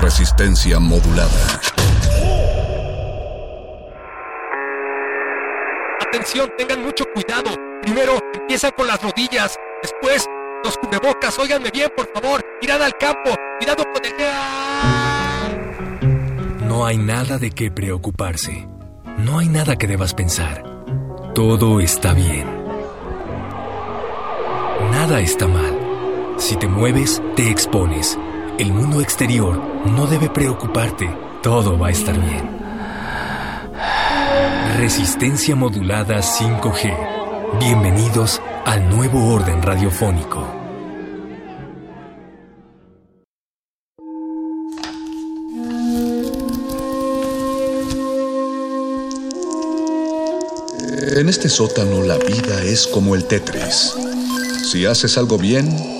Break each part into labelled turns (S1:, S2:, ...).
S1: Resistencia modulada.
S2: Atención, tengan mucho cuidado. Primero empiezan con las rodillas, después los cubrebocas. Óiganme bien, por favor. Mirad al campo, cuidado con el...
S3: No hay nada de qué preocuparse. No hay nada que debas pensar. Todo está bien. Nada está mal. Si te mueves, te expones. El mundo exterior no debe preocuparte. Todo va a estar bien. Resistencia modulada 5G. Bienvenidos al nuevo orden radiofónico.
S1: En este sótano la vida es como el Tetris. Si haces algo bien,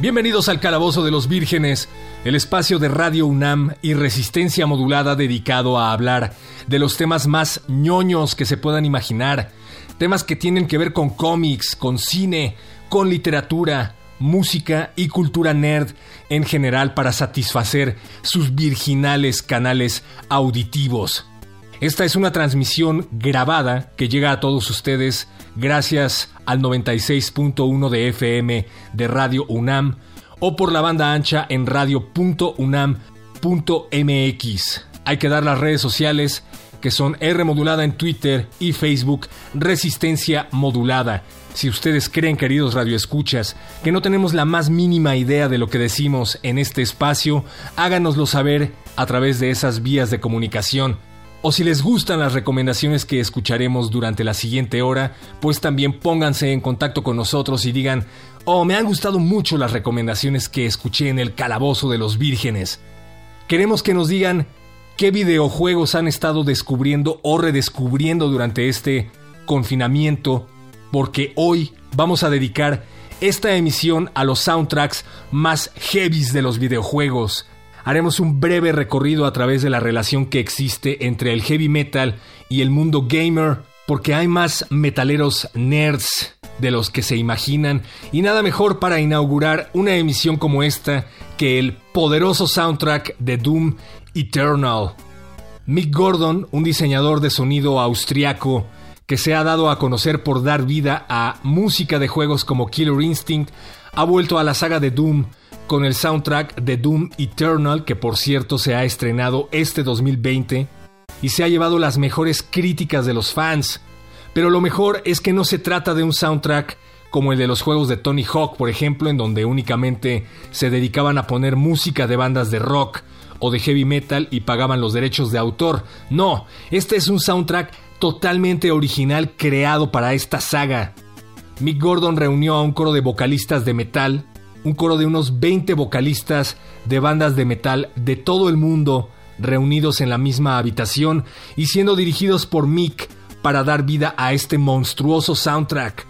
S4: Bienvenidos al Calabozo de los Vírgenes, el espacio de Radio UNAM y resistencia modulada dedicado a hablar de los temas más ñoños que se puedan imaginar, temas que tienen que ver con cómics, con cine, con literatura, música y cultura nerd en general para satisfacer sus virginales canales auditivos. Esta es una transmisión grabada que llega a todos ustedes gracias al 96.1 de FM de Radio UNAM o por la banda ancha en radio.unam.mx. Hay que dar las redes sociales que son R modulada en Twitter y Facebook, Resistencia modulada. Si ustedes creen, queridos radioescuchas, que no tenemos la más mínima idea de lo que decimos en este espacio, háganoslo saber a través de esas vías de comunicación. O si les gustan las recomendaciones que escucharemos durante la siguiente hora, pues también pónganse en contacto con nosotros y digan, oh, me han gustado mucho las recomendaciones que escuché en el Calabozo de los Vírgenes. Queremos que nos digan qué videojuegos han estado descubriendo o redescubriendo durante este confinamiento, porque hoy vamos a dedicar esta emisión a los soundtracks más heavies de los videojuegos. Haremos un breve recorrido a través de la relación que existe entre el heavy metal y el mundo gamer, porque hay más metaleros nerds de los que se imaginan, y nada mejor para inaugurar una emisión como esta que el poderoso soundtrack de Doom Eternal. Mick Gordon, un diseñador de sonido austriaco que se ha dado a conocer por dar vida a música de juegos como Killer Instinct, ha vuelto a la saga de Doom con el soundtrack de Doom Eternal, que por cierto se ha estrenado este 2020 y se ha llevado las mejores críticas de los fans. Pero lo mejor es que no se trata de un soundtrack como el de los juegos de Tony Hawk, por ejemplo, en donde únicamente se dedicaban a poner música de bandas de rock o de heavy metal y pagaban los derechos de autor. No, este es un soundtrack totalmente original creado para esta saga. Mick Gordon reunió a un coro de vocalistas de metal, un coro de unos 20 vocalistas de bandas de metal de todo el mundo, reunidos en la misma habitación y siendo dirigidos por Mick para dar vida a este monstruoso soundtrack.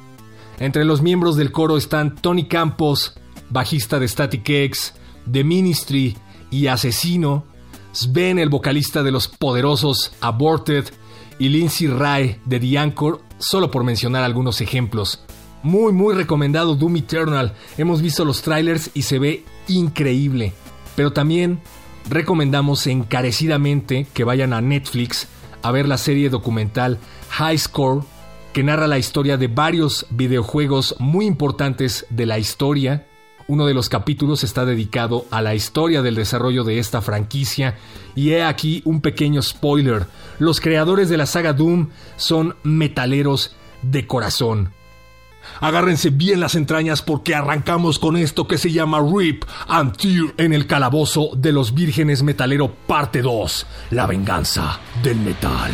S4: Entre los miembros del coro están Tony Campos, bajista de Static X, The Ministry y Asesino, Sven, el vocalista de los poderosos Aborted, y Lindsay Rai de The Anchor, solo por mencionar algunos ejemplos. Muy, muy recomendado Doom Eternal. Hemos visto los trailers y se ve increíble. Pero también recomendamos encarecidamente que vayan a Netflix a ver la serie documental High Score, que narra la historia de varios videojuegos muy importantes de la historia. Uno de los capítulos está dedicado a la historia del desarrollo de esta franquicia y he aquí un pequeño spoiler. Los creadores de la saga Doom son metaleros de corazón. Agárrense bien las entrañas porque arrancamos con esto que se llama Rip and Tear en el calabozo de los vírgenes metalero parte 2, la venganza del metal.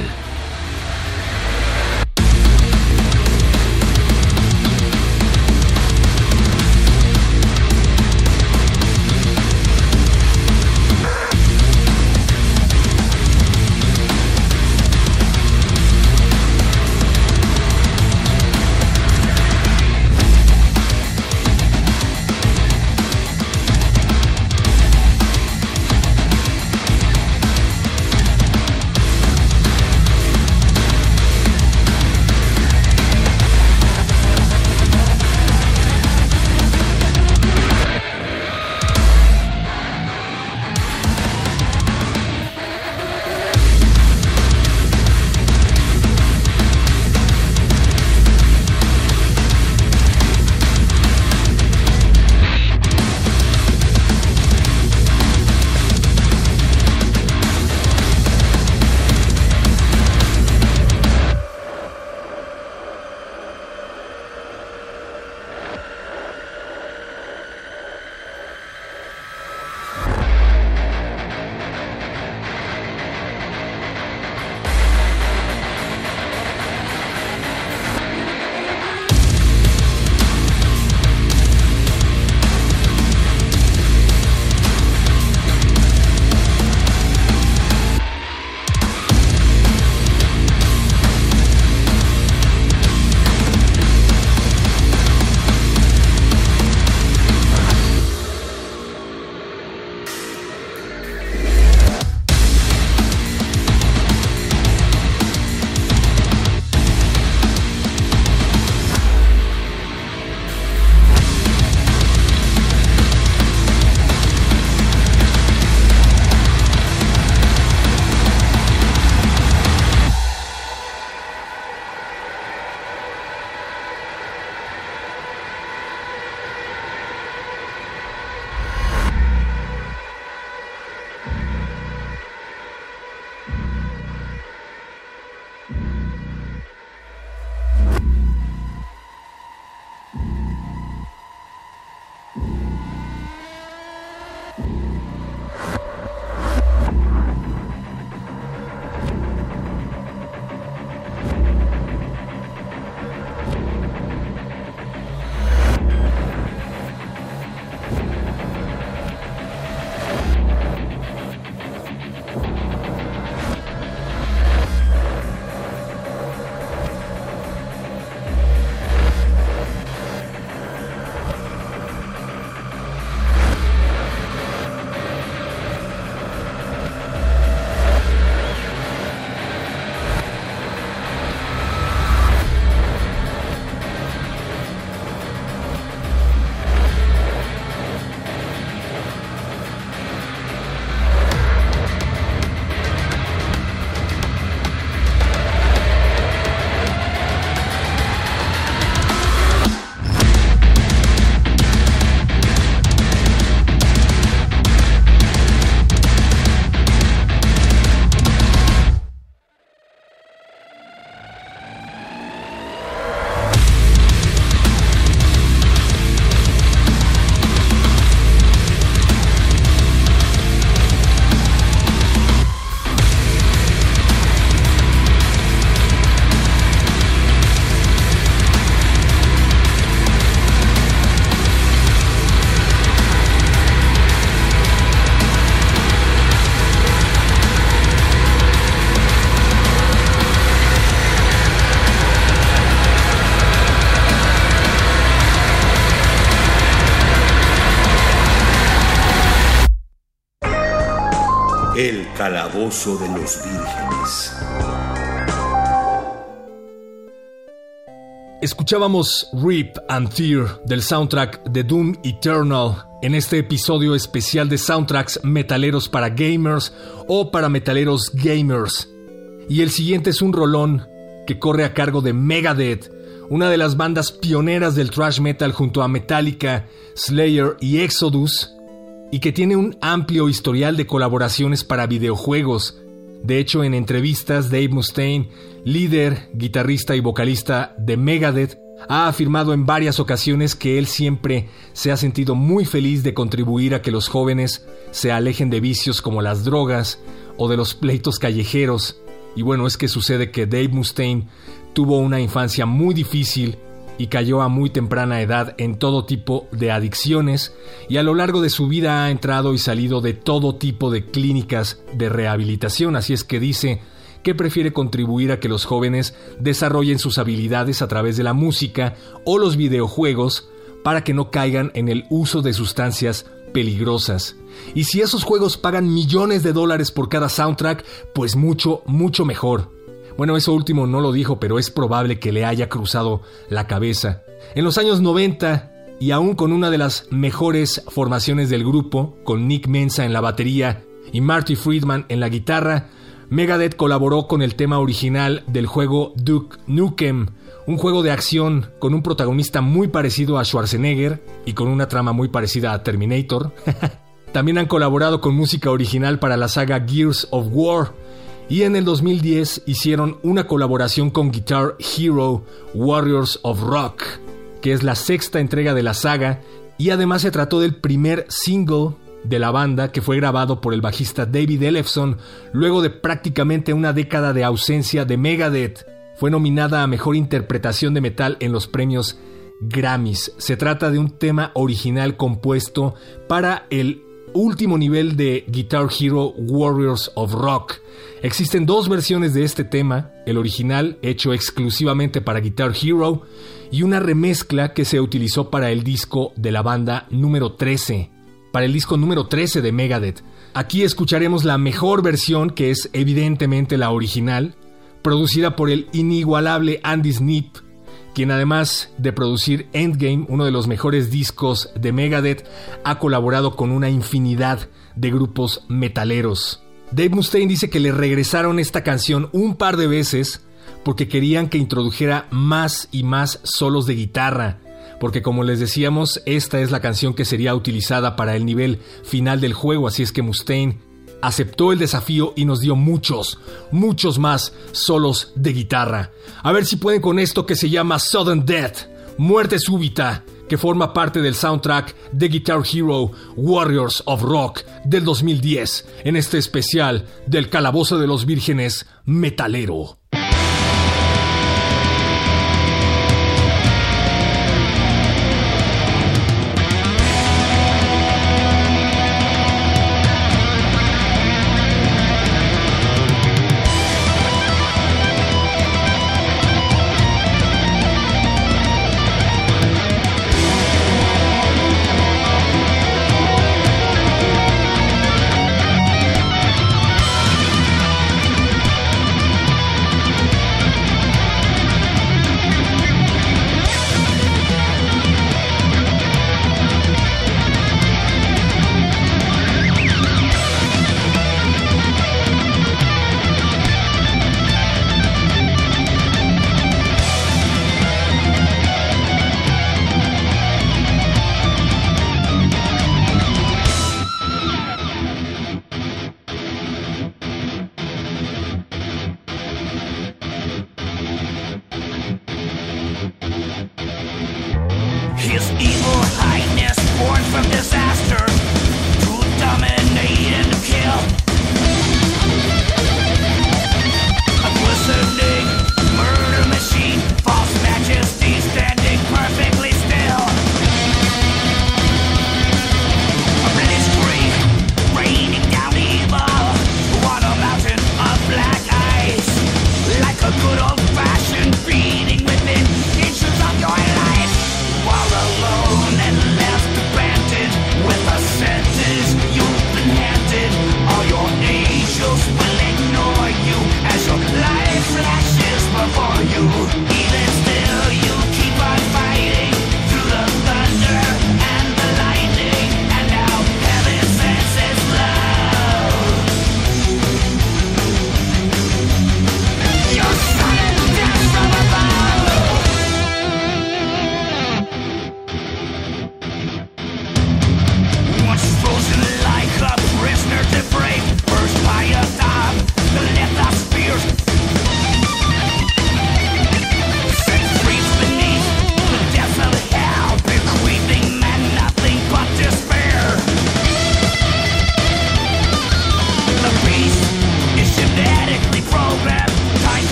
S5: Calabozo de los Vírgenes.
S4: Escuchábamos Rip and Tear del soundtrack de Doom Eternal en este episodio especial de soundtracks metaleros para gamers o para metaleros gamers. Y el siguiente es un rolón que corre a cargo de Megadeth, una de las bandas pioneras del thrash metal junto a Metallica, Slayer y Exodus, y que tiene un amplio historial de colaboraciones para videojuegos. De hecho, en entrevistas, Dave Mustaine, líder, guitarrista y vocalista de Megadeth, ha afirmado en varias ocasiones que él siempre se ha sentido muy feliz de contribuir a que los jóvenes se alejen de vicios como las drogas o de los pleitos callejeros. Y bueno, es que sucede que Dave Mustaine tuvo una infancia muy difícil y cayó a muy temprana edad en todo tipo de adicciones y a lo largo de su vida ha entrado y salido de todo tipo de clínicas de rehabilitación, así es que dice que prefiere contribuir a que los jóvenes desarrollen sus habilidades a través de la música o los videojuegos para que no caigan en el uso de sustancias peligrosas. Y si esos juegos pagan millones de dólares por cada soundtrack, pues mucho, mucho mejor. Bueno, eso último no lo dijo, pero es probable que le haya cruzado la cabeza. En los años 90, y aún con una de las mejores formaciones del grupo, con Nick Mensa en la batería y Marty Friedman en la guitarra, Megadeth colaboró con el tema original del juego Duke Nukem, un juego de acción con un protagonista muy parecido a Schwarzenegger y con una trama muy parecida a Terminator. También han colaborado con música original para la saga Gears of War. Y en el 2010 hicieron una colaboración con Guitar Hero Warriors of Rock, que es la sexta entrega de la saga, y además se trató del primer single de la banda que fue grabado por el bajista David Ellefson luego de prácticamente una década de ausencia de Megadeth. Fue nominada a Mejor Interpretación de Metal en los premios Grammys. Se trata de un tema original compuesto para el último nivel de Guitar Hero Warriors of Rock. Existen dos versiones de este tema, el original hecho exclusivamente para Guitar Hero y una remezcla que se utilizó para el disco de la banda número 13 para el disco número 13 de Megadeth. Aquí escucharemos la mejor versión, que es evidentemente la original, producida por el inigualable Andy Snip, quien además de producir Endgame, uno de los mejores discos de Megadeth, ha colaborado con una infinidad de grupos metaleros. Dave Mustaine dice que le regresaron esta canción un par de veces porque querían que introdujera más y más solos de guitarra, porque como les decíamos, esta es la canción que sería utilizada para el nivel final del juego, así es que Mustaine aceptó el desafío y nos dio muchos, muchos más solos de guitarra. A ver si pueden con esto que se llama Sudden Death, muerte súbita, que forma parte del soundtrack de Guitar Hero Warriors of Rock del 2010, en este especial del Calabozo de los Vírgenes Metalero.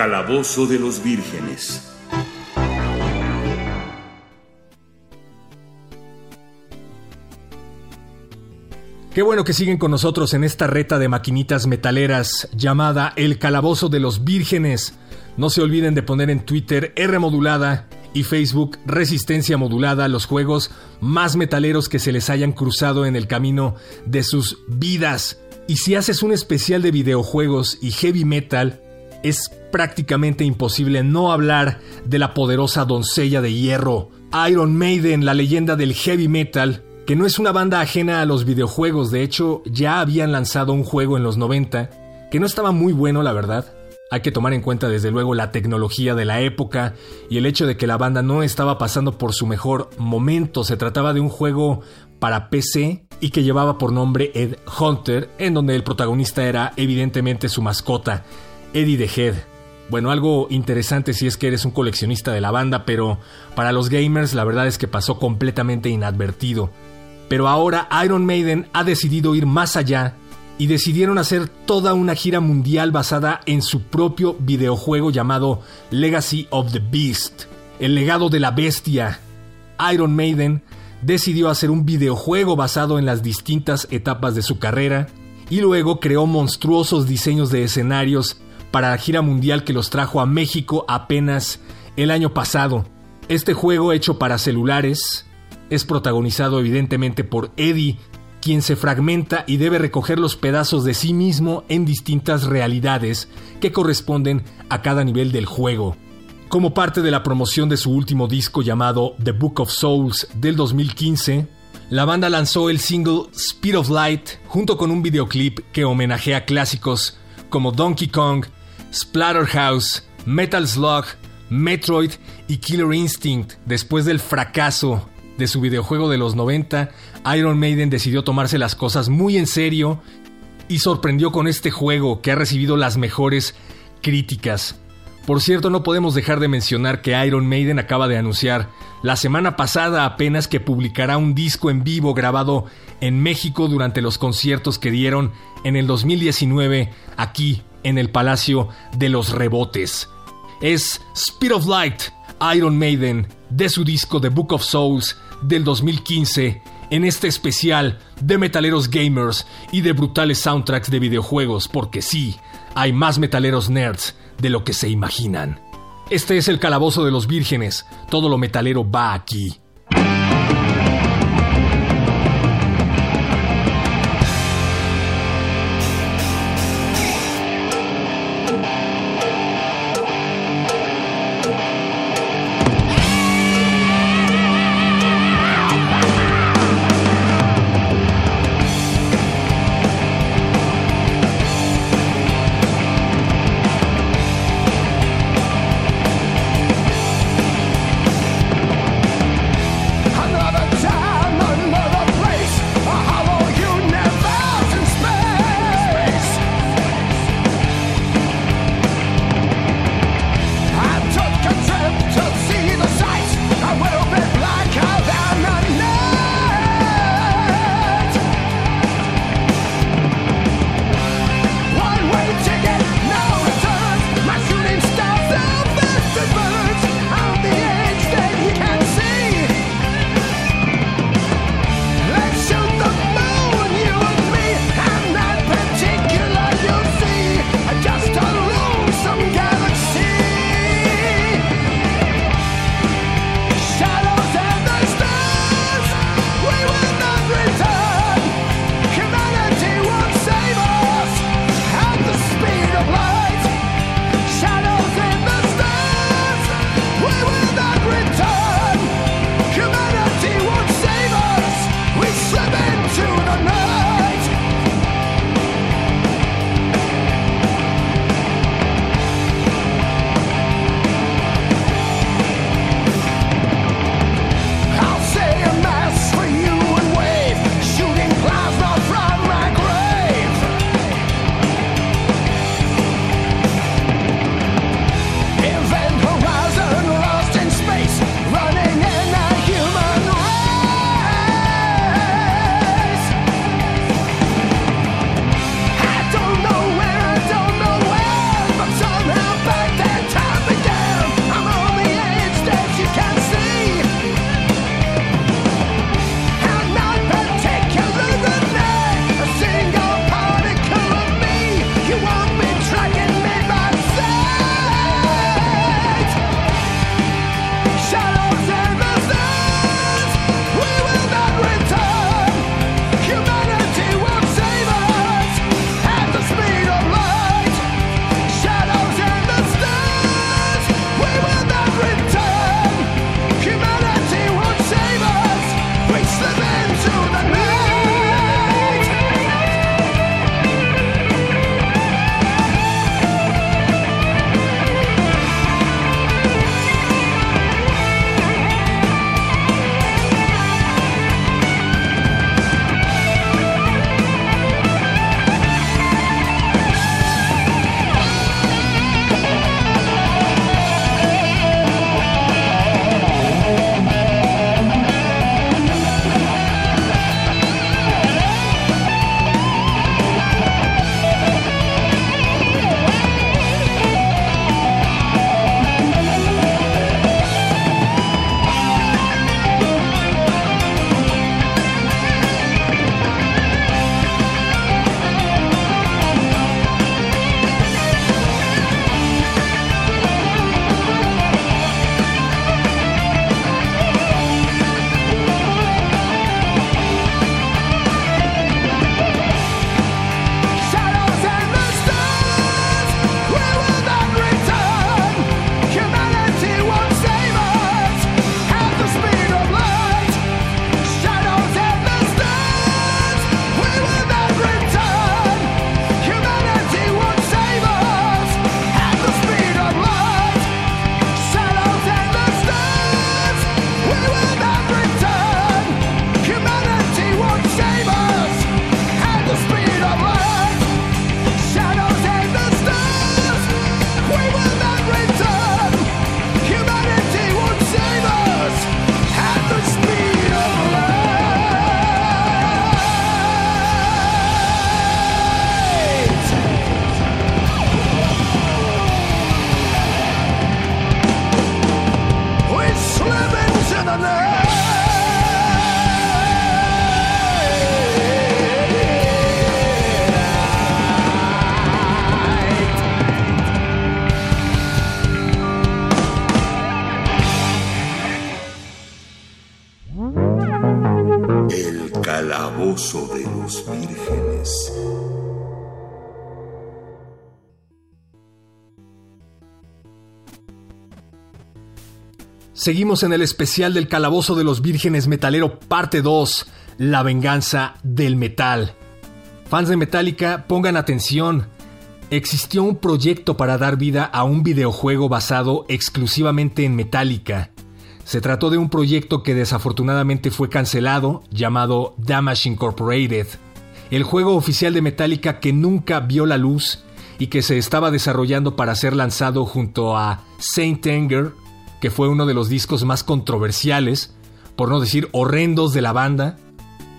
S5: Calabozo de los Vírgenes.
S4: Qué bueno que siguen con nosotros en esta reta de maquinitas metaleras llamada El Calabozo de los Vírgenes. No se olviden de poner en Twitter R modulada y Facebook Resistencia modulada los juegos más metaleros que se les hayan cruzado en el camino de sus vidas. Y si haces un especial de videojuegos y heavy metal, es prácticamente imposible no hablar de la poderosa doncella de hierro, Iron Maiden, la leyenda del heavy metal, que no es una banda ajena a los videojuegos, de hecho ya habían lanzado un juego en los 90 que no estaba muy bueno, la verdad. Hay que tomar en cuenta desde luego la tecnología de la época y el hecho de que la banda no estaba pasando por su mejor momento. Se trataba de un juego para PC y que llevaba por nombre Ed Hunter, en donde el protagonista era evidentemente su mascota, Eddie the Head. Bueno, algo interesante si es que eres un coleccionista de la banda, pero para los gamers la verdad es que pasó completamente inadvertido. Pero ahora Iron Maiden ha decidido ir más allá y decidieron hacer toda una gira mundial basada en su propio videojuego llamado Legacy of the Beast, el legado de la bestia. Iron Maiden decidió hacer un videojuego basado en las distintas etapas de su carrera y luego creó monstruosos diseños de escenarios para la gira mundial que los trajo a México apenas el año pasado. Este juego hecho para celulares es protagonizado evidentemente por Eddie, quien se fragmenta y debe recoger los pedazos de sí mismo en distintas realidades que corresponden a cada nivel del juego. Como parte de la promoción de su último disco llamado The Book of Souls del 2015, la banda lanzó el single Speed of Light junto con un videoclip que homenajea clásicos como Donkey Kong, Splatterhouse, Metal Slug, Metroid y Killer Instinct después del fracaso de su videojuego de los 90, Iron Maiden decidió tomarse las cosas muy en serio y sorprendió con este juego que ha recibido las mejores críticas. Por cierto, no podemos dejar de mencionar que Iron Maiden acaba de anunciar la semana pasada apenas que publicará un disco en vivo grabado en México durante los conciertos que dieron en el 2019 aquí en el Palacio de los Rebotes. Es Speed of Light, Iron Maiden, de su disco The Book of Souls, del 2015 en este especial de metaleros gamers y de brutales soundtracks de videojuegos, porque sí, hay más metaleros nerds de lo que se imaginan. Este es el calabozo de los vírgenes, todo lo metalero va aquí. Seguimos en el especial del Calabozo de los Vírgenes Metalero parte 2, La venganza del metal. Fans de Metallica, pongan atención. Existió un proyecto para dar vida a un videojuego basado exclusivamente en Metallica. Se trató de un proyecto que desafortunadamente fue cancelado, llamado Damage Incorporated. El juego oficial de Metallica que nunca vio la luz y que se estaba desarrollando para ser lanzado junto a Saint Anger, que fue uno de los discos más controversiales, por no decir horrendos de la banda.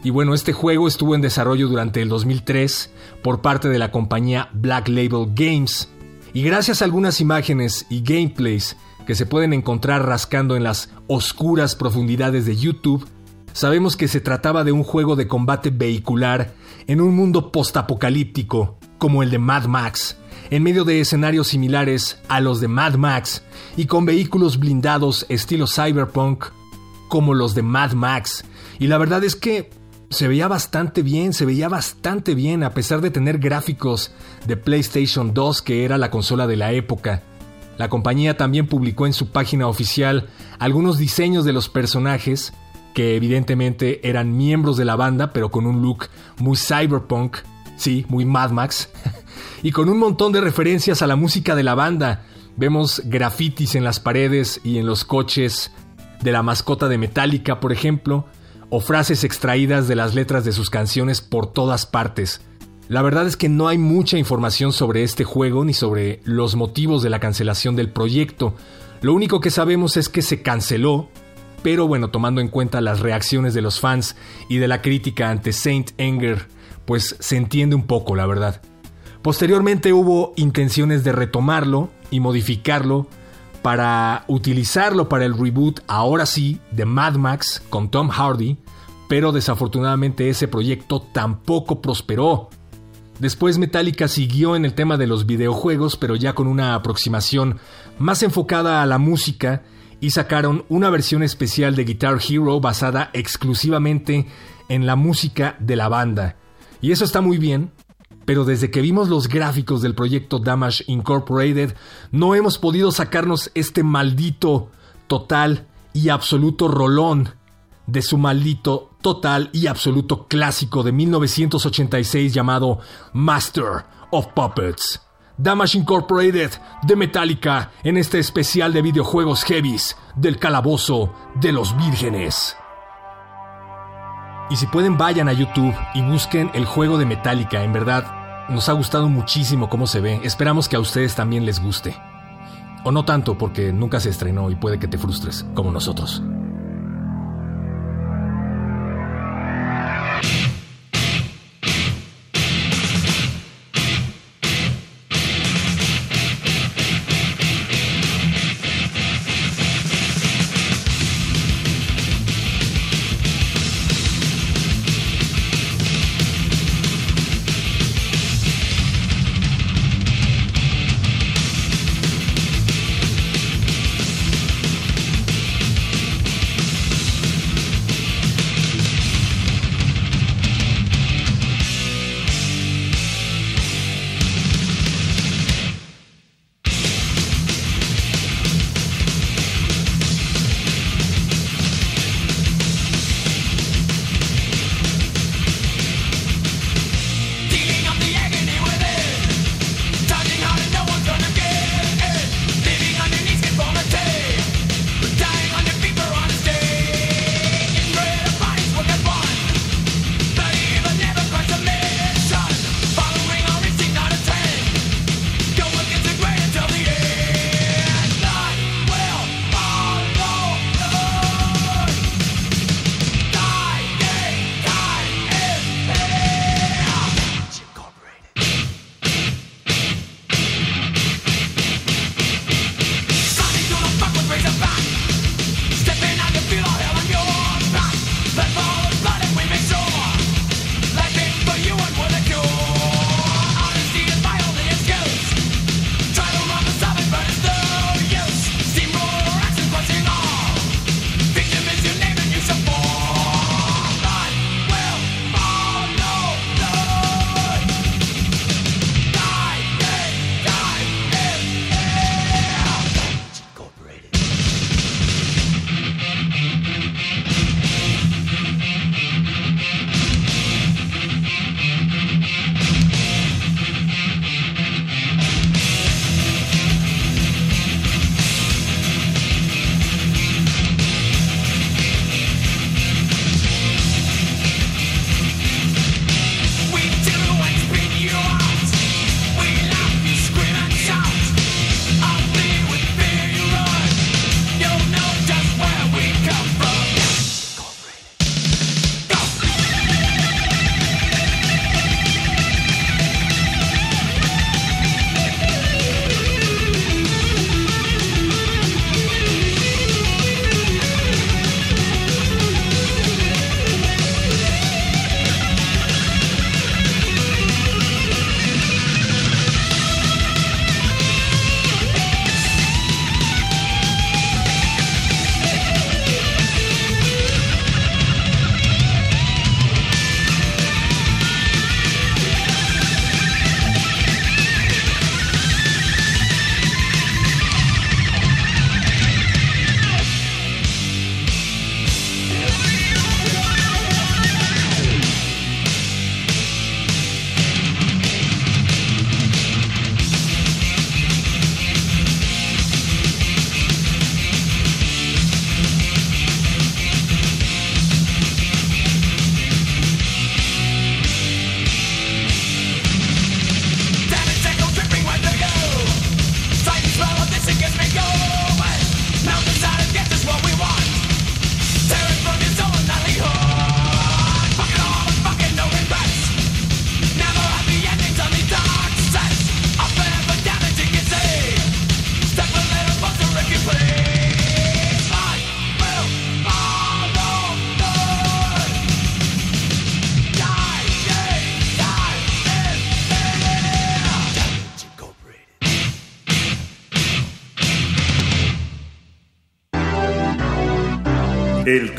S4: Y bueno, este juego estuvo en desarrollo durante el 2003 por parte de la compañía Black Label Games. Y gracias a algunas imágenes y gameplays que se pueden encontrar rascando en las oscuras profundidades de YouTube, sabemos que se trataba de un juego de combate vehicular en un mundo postapocalíptico como el de Mad Max, en medio de escenarios similares a los de Mad Max y con vehículos blindados estilo cyberpunk como los de Mad Max. Y la verdad es que se veía bastante bien, se veía bastante bien a pesar de tener gráficos de PlayStation 2 que era la consola de la época. La compañía también publicó en su página oficial algunos diseños de los personajes, que evidentemente eran miembros de la banda, pero con un look muy cyberpunk, sí, muy Mad Max, y con un montón de referencias a la música de la banda. Vemos grafitis en las paredes y en los coches de la mascota de Metallica, por ejemplo, o frases extraídas de las letras de sus canciones por todas partes. La verdad es que no hay mucha información sobre este juego ni sobre los motivos de la cancelación del proyecto. Lo único que sabemos es que se canceló, pero bueno, tomando en cuenta las reacciones de los fans y de la crítica ante Saint Anger, pues se entiende un poco, la verdad. Posteriormente hubo intenciones de retomarlo y modificarlo para utilizarlo para el reboot, ahora sí, de Mad Max con Tom Hardy, pero desafortunadamente ese proyecto tampoco prosperó. Después Metallica siguió en el tema de los videojuegos, pero ya con una aproximación más enfocada a la música y sacaron una versión especial de Guitar Hero basada exclusivamente en la música de la banda. Y eso está muy bien, pero desde que vimos los gráficos del proyecto Damage Incorporated, no hemos podido sacarnos este maldito, total y absoluto rolón de su maldito total y absoluto clásico de 1986 llamado Master of Puppets. Damage Incorporated de Metallica en este especial de videojuegos heavies del calabozo de los vírgenes. Y si pueden vayan a YouTube y busquen el juego de Metallica, en verdad nos ha gustado muchísimo cómo se ve, esperamos que a ustedes también les guste. O no tanto porque nunca se estrenó y puede que te frustres, como nosotros.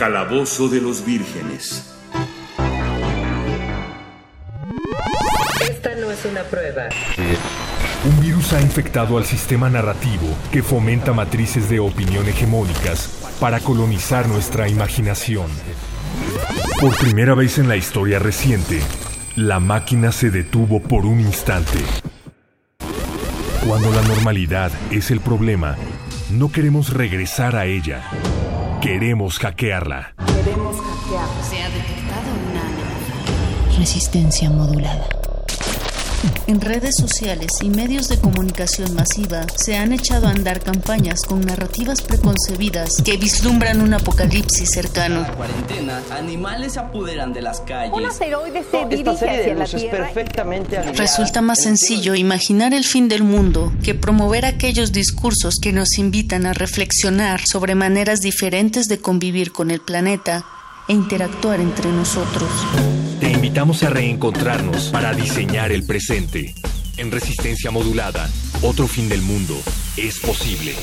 S5: Calabozo de los vírgenes.
S6: Esta no es una prueba.
S3: Un virus ha infectado al sistema narrativo que fomenta matrices de opinión hegemónicas para colonizar nuestra imaginación. Por primera vez en la historia reciente, la máquina se detuvo por un instante. Cuando la normalidad es el problema, no queremos regresar a ella. Queremos hackearla.
S6: Queremos hackear.
S7: Se ha detectado una. Resistencia modulada.
S8: En redes sociales y medios de comunicación masiva se han echado a andar campañas con narrativas preconcebidas que vislumbran un apocalipsis cercano.
S9: cuarentena, animales se apoderan de las calles.
S6: Un asteroide se
S9: Esta
S6: dirige
S9: de
S6: hacia la Tierra.
S9: perfectamente alineada.
S8: Resulta más sencillo imaginar el fin del mundo que promover aquellos discursos que nos invitan a reflexionar sobre maneras diferentes de convivir con el planeta e interactuar entre nosotros.
S3: Te invitamos a reencontrarnos para diseñar el presente. En resistencia modulada, otro fin del mundo es posible.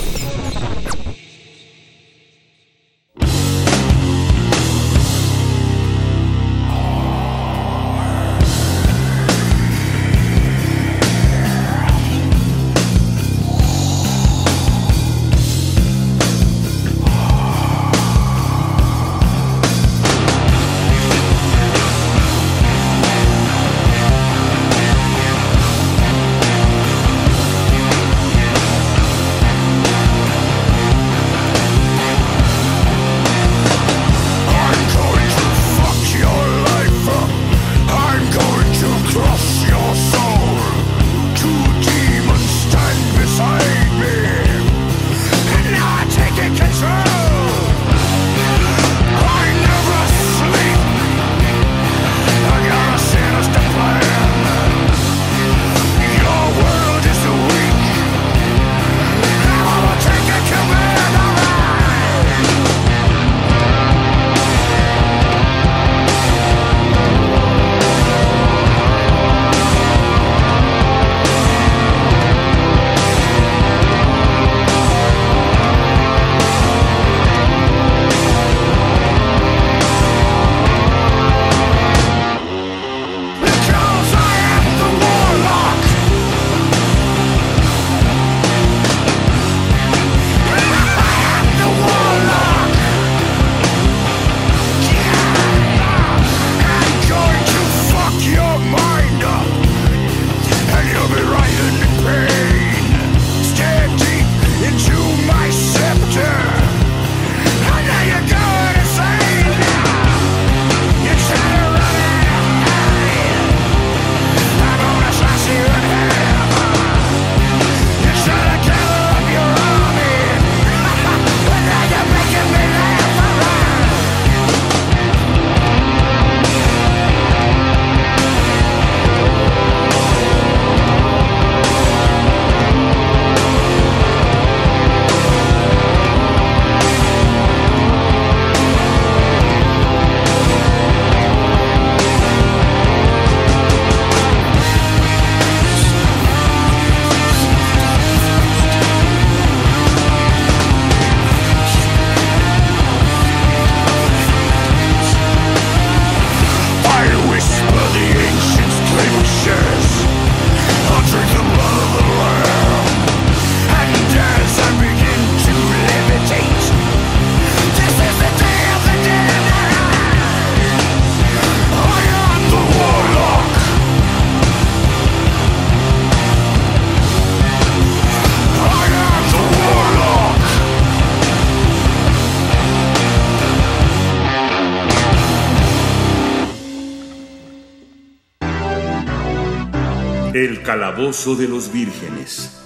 S5: El calabozo de los vírgenes.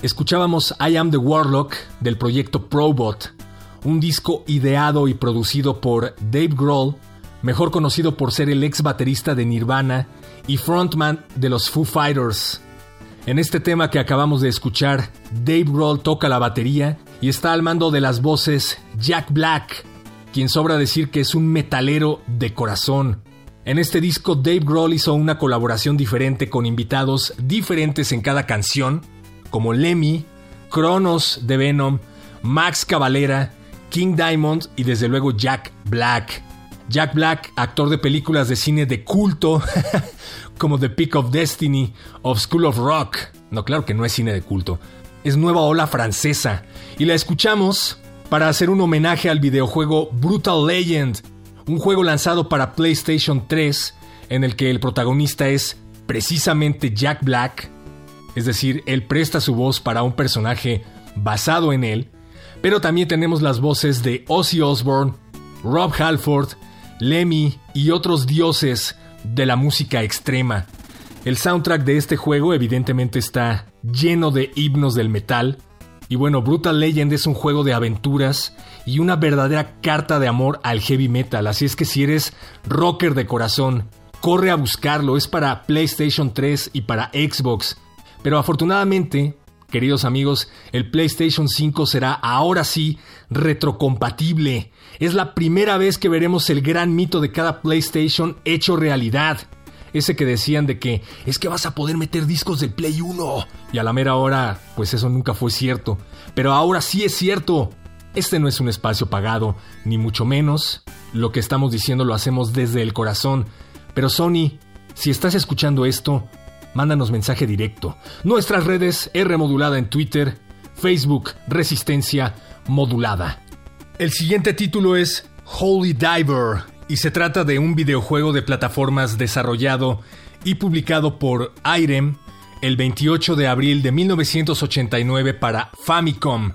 S4: Escuchábamos I Am the Warlock del proyecto Probot, un disco ideado y producido por Dave Grohl, mejor conocido por ser el ex baterista de Nirvana y frontman de los Foo Fighters. En este tema que acabamos de escuchar, Dave Grohl toca la batería y está al mando de las voces Jack Black, quien sobra decir que es un metalero de corazón. En este disco Dave Grohl hizo una colaboración diferente con invitados diferentes en cada canción, como Lemmy, Cronos de Venom, Max Cavalera, King Diamond y desde luego Jack Black. Jack Black, actor de películas de cine de culto, como The Peak of Destiny, of School of Rock. No, claro que no es cine de culto. Es nueva ola francesa. Y la escuchamos para hacer un homenaje al videojuego Brutal Legend, un juego lanzado para PlayStation 3 en el que el protagonista es precisamente Jack Black, es decir, él presta su voz para un personaje basado en él, pero también tenemos las voces de Ozzy Osbourne, Rob Halford, Lemmy y otros dioses de la música extrema. El soundtrack de este juego evidentemente está lleno de himnos del metal, y bueno, Brutal Legend es un juego de aventuras y una verdadera carta de amor al heavy metal, así es que si eres rocker de corazón, corre a buscarlo, es para PlayStation 3 y para Xbox. Pero afortunadamente, queridos amigos, el PlayStation 5 será ahora sí retrocompatible. Es la primera vez que veremos el gran mito de cada PlayStation hecho realidad. Ese que decían de que es que vas a poder meter discos del Play 1. Y a la mera hora, pues eso nunca fue cierto. Pero ahora sí es cierto. Este no es un espacio pagado, ni mucho menos. Lo que estamos diciendo lo hacemos desde el corazón. Pero Sony, si estás escuchando esto, mándanos mensaje directo. Nuestras redes R modulada en Twitter, Facebook Resistencia Modulada. El siguiente título es Holy Diver y se trata de un videojuego de plataformas desarrollado y publicado por Irem el 28 de abril de 1989 para Famicom,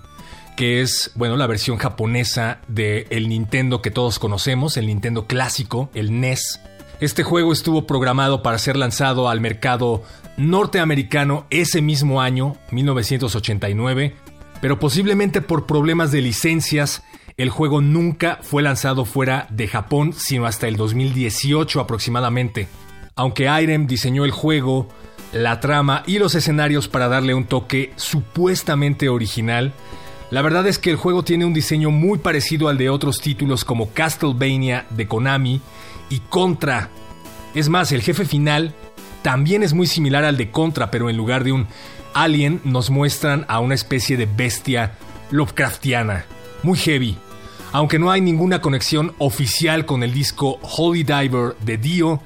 S4: que es, bueno, la versión japonesa del el Nintendo que todos conocemos, el Nintendo clásico, el NES. Este juego estuvo programado para ser lanzado al mercado norteamericano ese mismo año, 1989, pero posiblemente por problemas de licencias, el juego nunca fue lanzado fuera de Japón, sino hasta el 2018 aproximadamente. Aunque Irem diseñó el juego, la trama y los escenarios para darle un toque supuestamente original, la verdad es que el juego tiene un diseño muy parecido al de otros títulos como Castlevania de Konami y Contra. Es más, el jefe final también es muy similar al de Contra, pero en lugar de un alien nos muestran a una especie de bestia Lovecraftiana, muy heavy. Aunque no hay ninguna conexión oficial con el disco Holy Diver de Dio,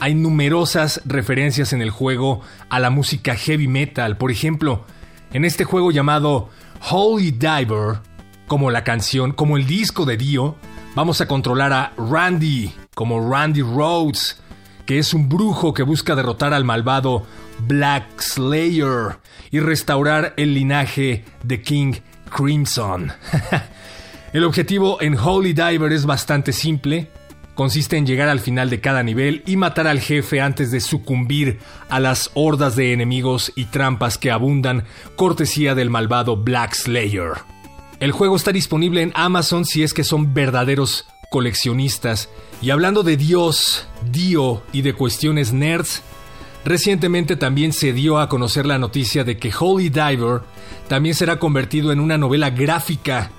S4: hay numerosas referencias en el juego a la música heavy metal. Por ejemplo, en este juego llamado Holy Diver, como la canción, como el disco de Dio, vamos a controlar a Randy, como Randy Rhodes, que es un brujo que busca derrotar al malvado Black Slayer y restaurar el linaje de King Crimson. El objetivo en Holy Diver es bastante simple. Consiste en llegar al final de cada nivel y matar al jefe antes de sucumbir a las hordas de enemigos y trampas que abundan, cortesía del malvado Black Slayer. El juego está disponible en Amazon si es que son verdaderos coleccionistas. Y hablando de Dios, Dio y de cuestiones nerds, recientemente también se dio a conocer la noticia de que Holy Diver también será convertido en una novela gráfica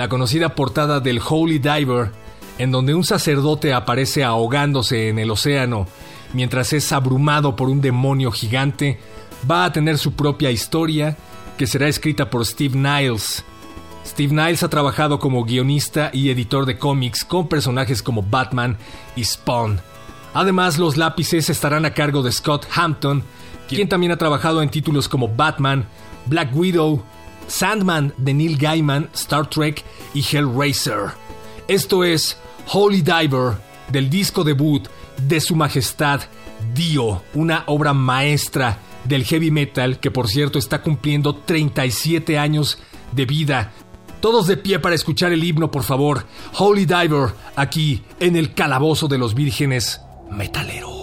S4: la conocida portada del Holy Diver, en donde un sacerdote aparece ahogándose en el océano mientras es abrumado por un demonio gigante, va a tener su propia historia que será escrita por Steve Niles. Steve Niles ha trabajado como guionista y editor de cómics con personajes como Batman y Spawn. Además, los lápices estarán a cargo de Scott Hampton, quien también ha trabajado en títulos como Batman, Black Widow, Sandman de Neil Gaiman, Star Trek y Hellraiser. Esto es Holy Diver del disco debut de Su Majestad Dio, una obra maestra del heavy metal que por cierto está cumpliendo 37 años de vida. Todos de pie para escuchar el himno, por favor. Holy Diver, aquí en el calabozo de los vírgenes metalero.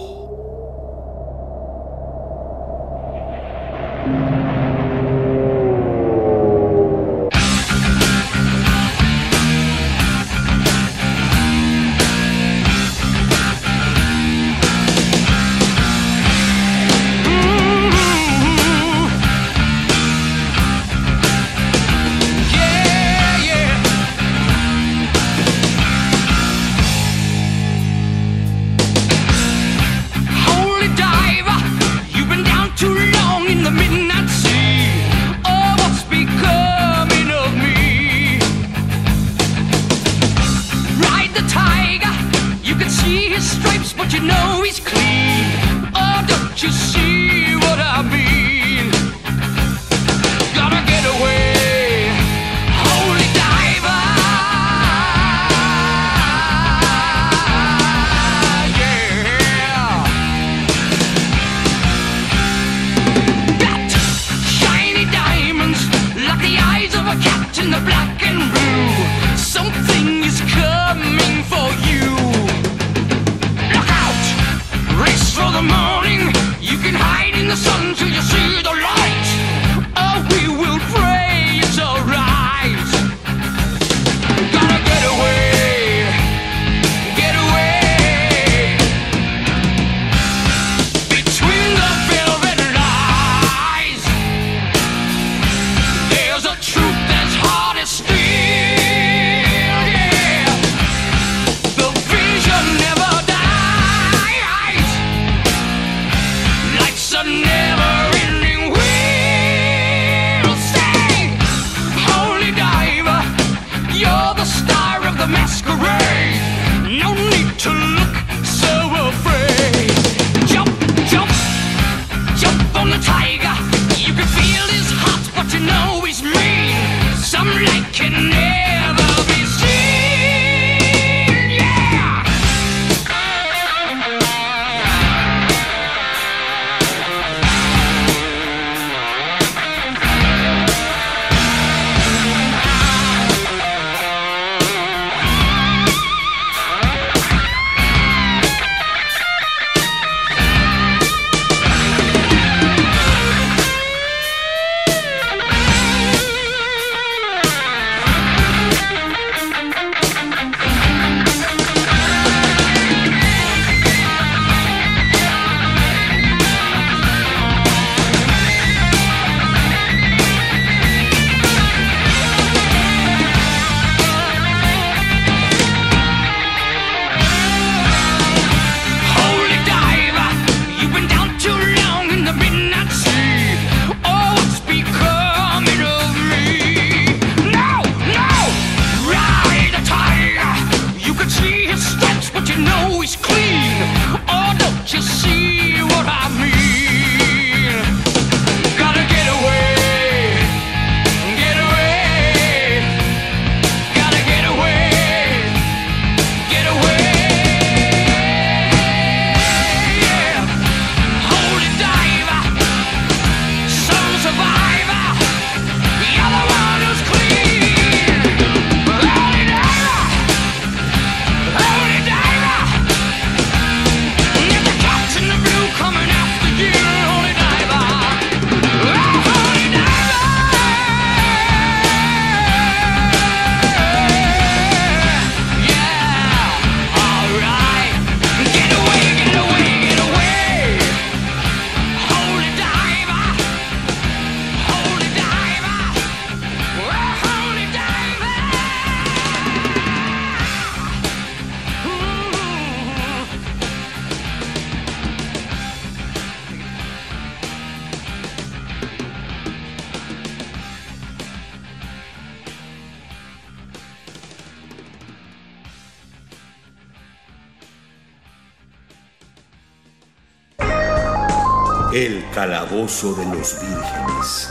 S5: El calabozo de los vírgenes.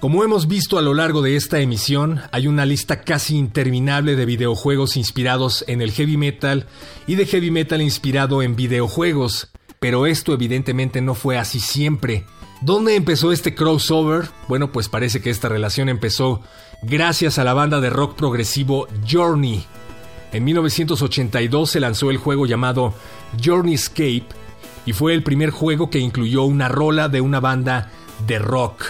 S4: Como hemos visto a lo largo de esta emisión, hay una lista casi interminable de videojuegos inspirados en el heavy metal y de heavy metal inspirado en videojuegos, pero esto evidentemente no fue así siempre. ¿Dónde empezó este crossover? Bueno, pues parece que esta relación empezó gracias a la banda de rock progresivo Journey, en 1982 se lanzó el juego llamado Journeyscape y fue el primer juego que incluyó una rola de una banda de rock.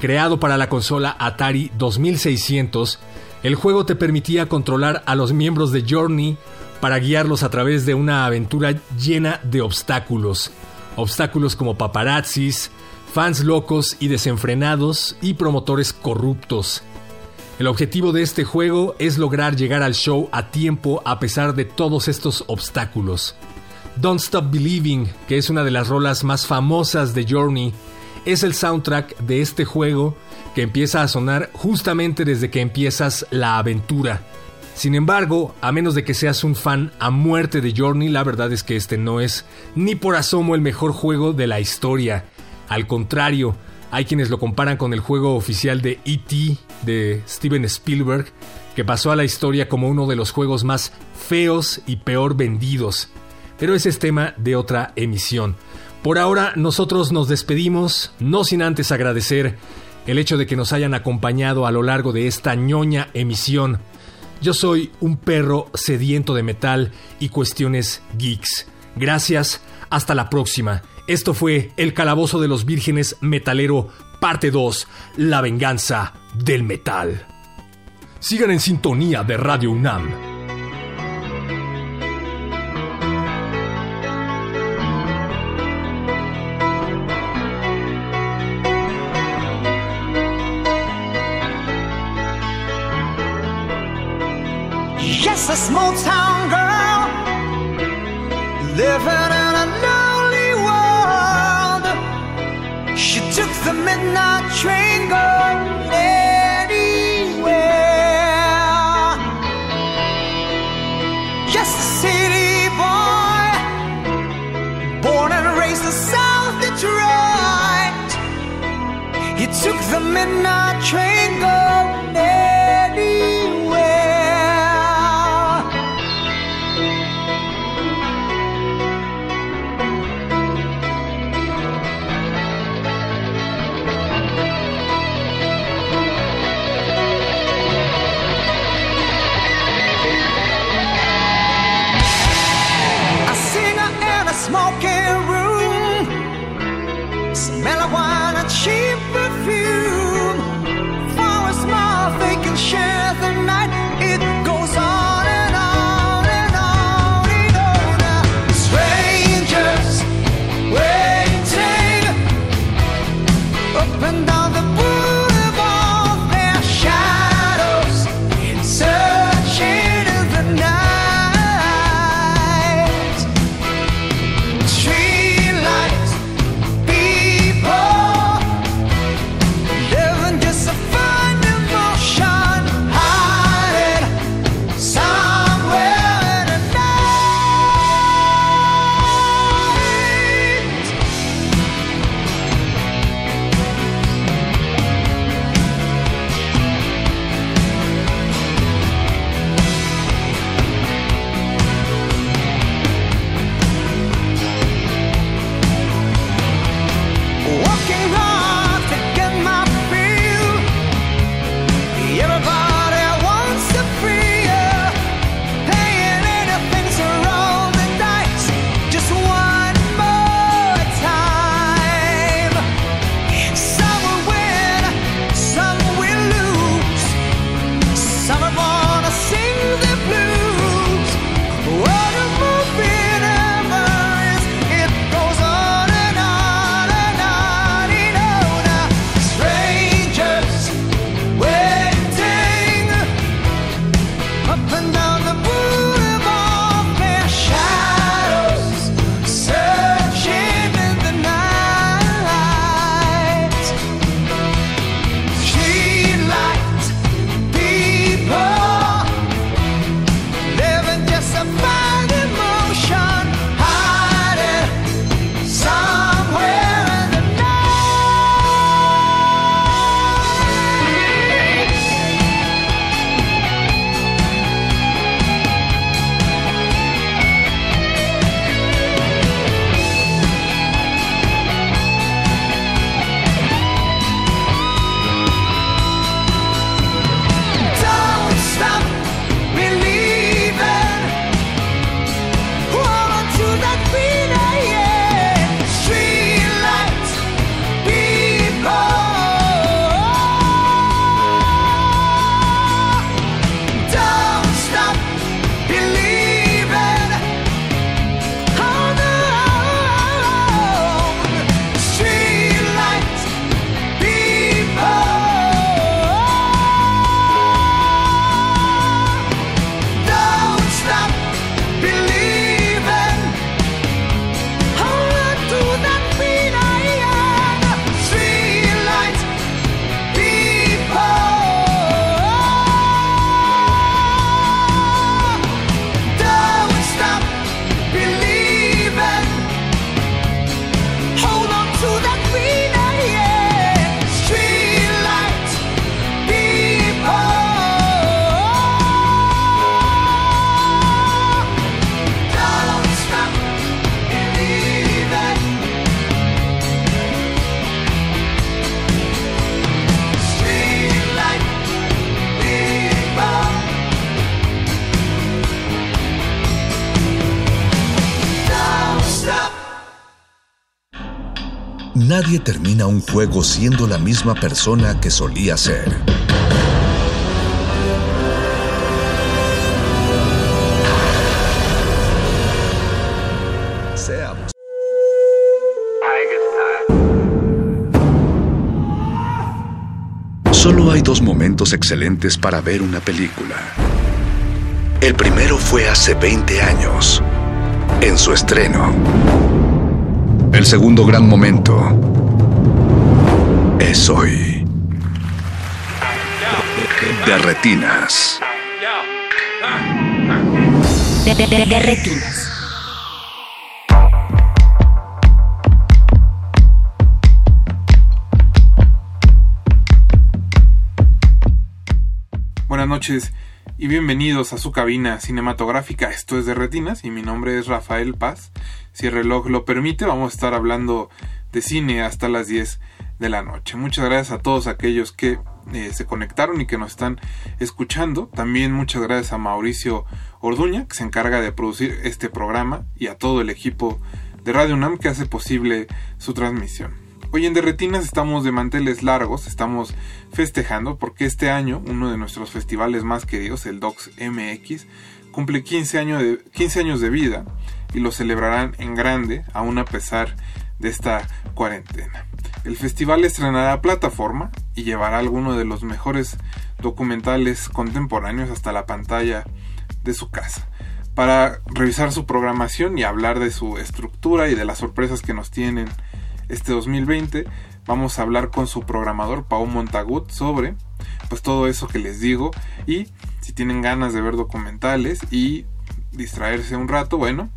S4: Creado para la consola Atari 2600, el juego te permitía controlar a los miembros de Journey para guiarlos a través de una aventura llena de obstáculos. Obstáculos como paparazzis, fans locos y desenfrenados y promotores corruptos. El objetivo de este juego es lograr llegar al show a tiempo a pesar de todos estos obstáculos. Don't Stop Believing, que es una de las rolas más famosas de Journey, es el soundtrack de este juego que empieza a sonar justamente desde que empiezas la aventura. Sin embargo, a menos de que seas un fan a muerte de Journey, la verdad es que este no es ni por asomo el mejor juego de la historia. Al contrario, hay quienes lo comparan con el juego oficial de ET de Steven Spielberg, que pasó a la historia como uno de los juegos más feos y peor vendidos. Pero ese es tema de otra emisión. Por ahora nosotros nos despedimos, no sin antes agradecer el hecho de que nos hayan acompañado a lo largo de esta ñoña emisión. Yo soy un perro sediento de metal y cuestiones geeks. Gracias, hasta la próxima. Esto fue El Calabozo de los Vírgenes Metalero, parte 2, La venganza del metal. Sigan en sintonía de Radio UNAM.
S10: Yes, small town took the midnight train going
S1: Termina un juego siendo la misma persona que solía ser. Seamos. Solo hay dos momentos excelentes para ver una película. El primero fue hace 20 años, en su estreno. El segundo gran momento es hoy. De retinas.
S7: De, de- de- de retinas.
S11: Buenas noches y bienvenidos a su cabina cinematográfica. Esto es de Retinas y mi nombre es Rafael Paz. Si el reloj lo permite, vamos a estar hablando de cine hasta las 10 de la noche. Muchas gracias a todos aquellos que eh, se conectaron y que nos están escuchando. También muchas gracias a Mauricio Orduña, que se encarga de producir este programa, y a todo el equipo de Radio UNAM que hace posible su transmisión. Hoy en Derretinas estamos de manteles largos, estamos festejando porque este año uno de nuestros festivales más queridos, el Docs MX, cumple 15 años de, 15 años de vida y lo celebrarán en grande, aún a pesar de esta cuarentena. El festival estrenará plataforma y llevará algunos de los mejores documentales contemporáneos hasta la pantalla de su casa. Para revisar su programación y hablar de su estructura y de las sorpresas que nos tienen este 2020 vamos a hablar con su programador Pau Montagut sobre pues todo eso que les digo y si tienen ganas de ver documentales y distraerse un rato, bueno,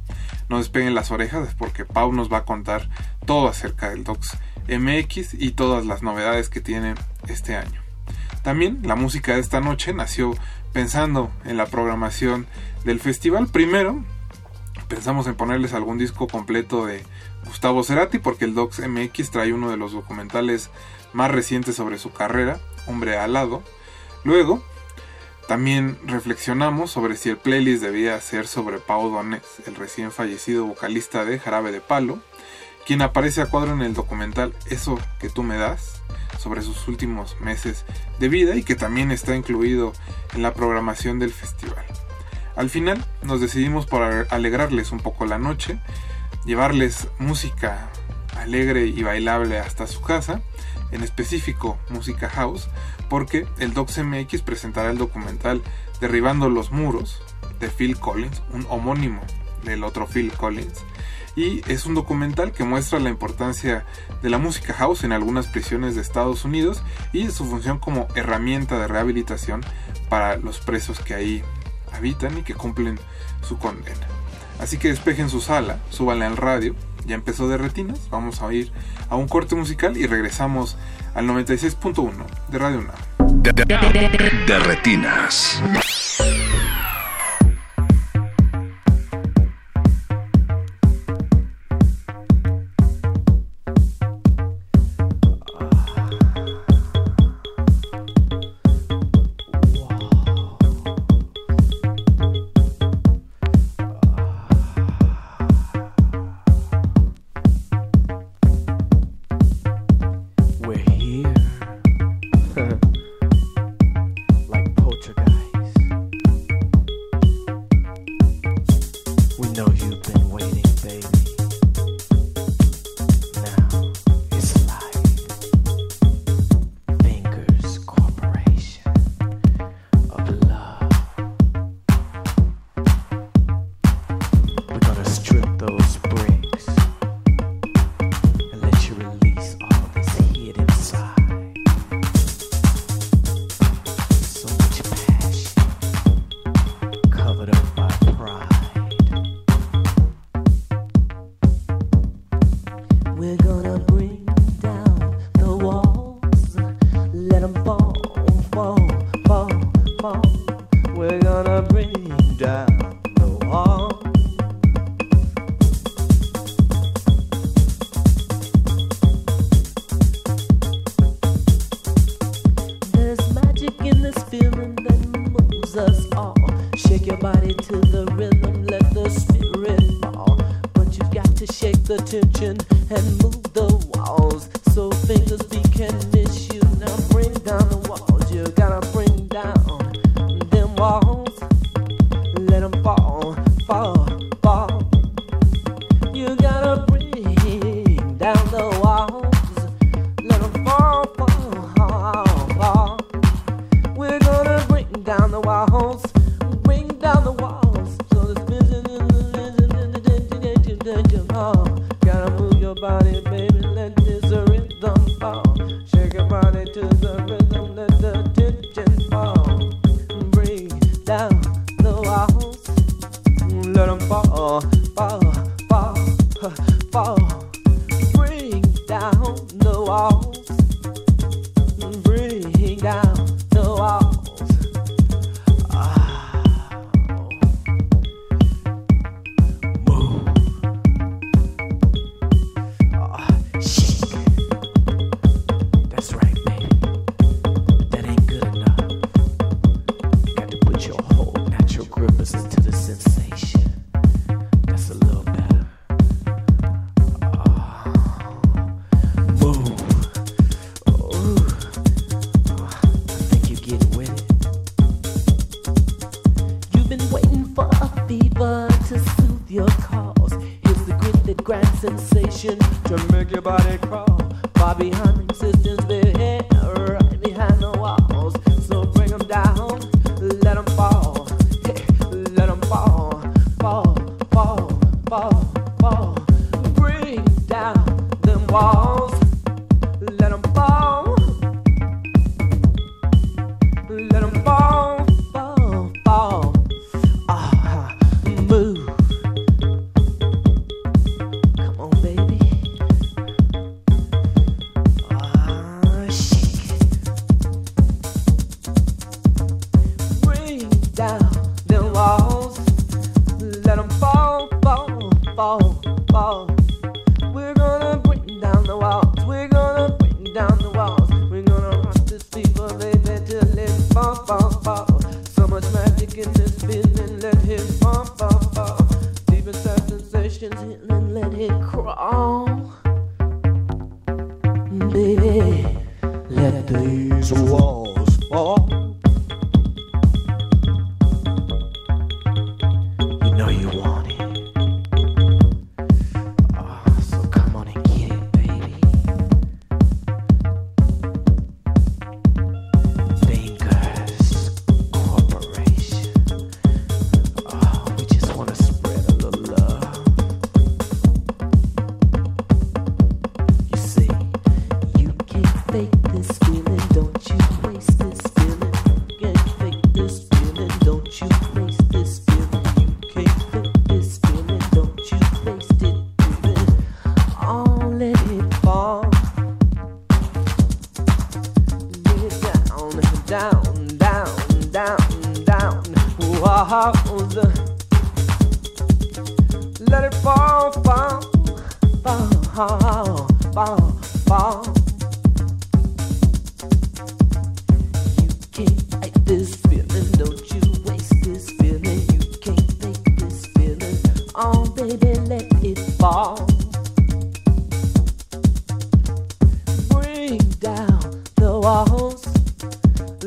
S11: no despeguen las orejas porque Pau nos va a contar todo acerca del Docs MX y todas las novedades que tienen este año. También la música de esta noche nació pensando en la programación del festival. Primero, pensamos en ponerles algún disco completo de Gustavo Cerati porque el Docs MX trae uno de los documentales más recientes sobre su carrera, Hombre Alado. Luego, también reflexionamos sobre si el playlist debía ser sobre Pau Donés, el recién fallecido vocalista de Jarabe de Palo, quien aparece a cuadro en el documental Eso que tú me das, sobre sus últimos meses de vida y que también está incluido en la programación del festival. Al final nos decidimos por alegrarles un poco la noche, llevarles música alegre y bailable hasta su casa, en específico música house, porque el Docs MX presentará el documental Derribando los Muros de Phil Collins, un homónimo del otro Phil Collins, y es un documental que muestra la importancia de la música house en algunas prisiones de Estados Unidos y su función como herramienta de rehabilitación para los presos que ahí habitan y que cumplen su condena. Así que despejen su sala, súbanle al radio, ya empezó de retinas, vamos a ir a un corte musical y regresamos al 96.1 de Radio UNAM.
S1: De, de- de- de retinas.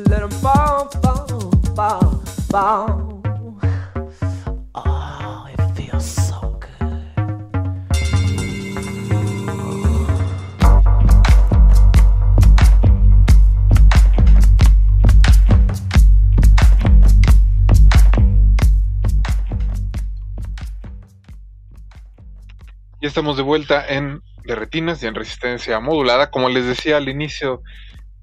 S12: Let 'em fall, fall, fall, fall. Oh, it feels so good.
S11: Ya estamos de vuelta en de retinas y en resistencia modulada. Como les decía al inicio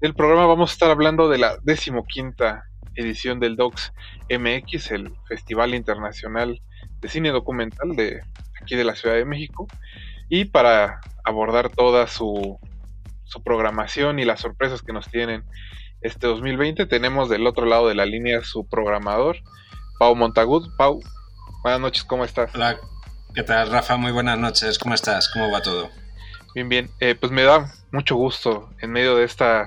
S11: del programa, vamos a estar hablando de la decimoquinta edición del DOCS MX, el Festival Internacional de Cine Documental de aquí de la Ciudad de México. Y para abordar toda su, su programación y las sorpresas que nos tienen este 2020, tenemos del otro lado de la línea su programador, Pau Montagud. Pau, buenas noches, ¿cómo estás?
S13: Hola, ¿qué tal Rafa? Muy buenas noches, ¿cómo estás? ¿Cómo va todo?
S11: Bien, bien. Eh, pues me da mucho gusto en medio de esta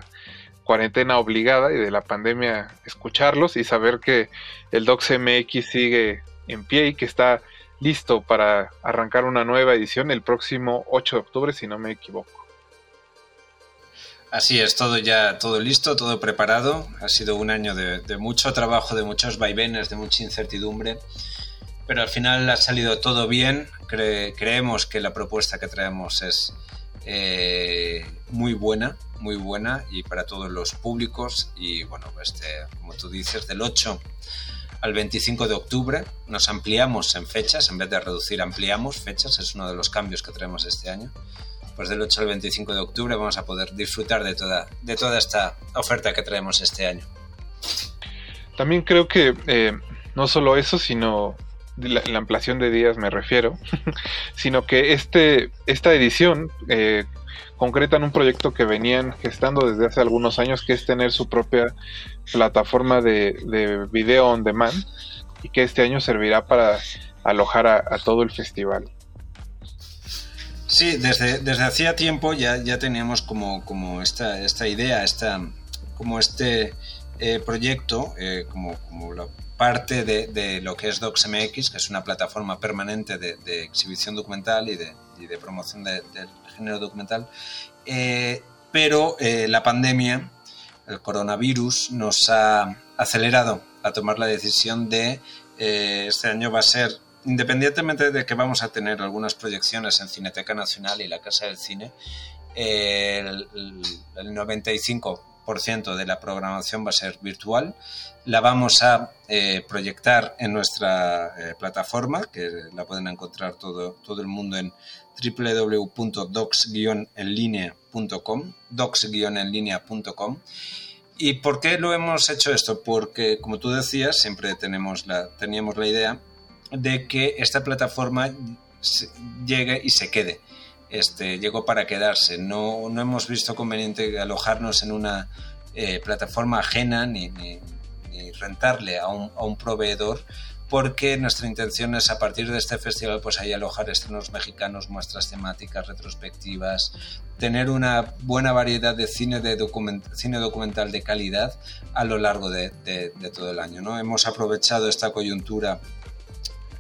S11: cuarentena obligada y de la pandemia escucharlos y saber que el Docs MX sigue en pie y que está listo para arrancar una nueva edición el próximo 8 de octubre, si no me equivoco.
S13: Así es, todo ya, todo listo, todo preparado. Ha sido un año de, mucho trabajo, de muchos vaivenes, de mucha incertidumbre, pero al final ha salido todo bien. Cre- creemos que la propuesta que traemos es eh, muy buena, muy buena y para todos los públicos. Y bueno, este, como tú dices, del 8 al 25 de octubre nos ampliamos en fechas, en vez de reducir, ampliamos fechas, es uno de los cambios que traemos este año. Pues del 8 al 25 de octubre vamos a poder disfrutar de toda, de toda esta oferta que traemos este año.
S11: También creo que eh, no solo eso, sino la, ampliación de días me refiero, sino que este, esta edición eh, concretan un proyecto que venían gestando desde hace algunos años, que es tener su propia plataforma de, de video on demand y que este año servirá para alojar a, a todo el festival.
S13: Sí, desde, desde hacía tiempo ya, ya teníamos como, como esta, esta idea, esta, como este eh, proyecto, eh, como, parte de, lo que es DocsMX, que es una plataforma permanente de, exhibición documental y de, promoción de- del género documental. Eh, pero la pandemia, el coronavirus, nos ha acelerado a tomar la decisión de este año va a ser, independientemente de que vamos a tener algunas proyecciones en Cineteca Nacional y la Casa del Cine, el, el 95% de la programación va a ser virtual. La vamos a eh, proyectar en nuestra eh, plataforma, que la pueden encontrar todo, todo el mundo en www.docs-enlinea.com, docs-enlinea.com. ¿Y por qué lo hemos hecho esto? Porque, como tú decías, siempre tenemos la, teníamos la idea de que esta plataforma llegue y se quede. Este, llegó para quedarse. No, no hemos visto conveniente alojarnos en una eh, plataforma ajena ni, rentarle a un, proveedor porque nuestra intención es a partir de este festival pues ahí alojar estrenos mexicanos, muestras temáticas, retrospectivas, tener una buena variedad de cine, de document- cine documental de calidad a lo largo de todo el año. ¿no? Hemos aprovechado esta coyuntura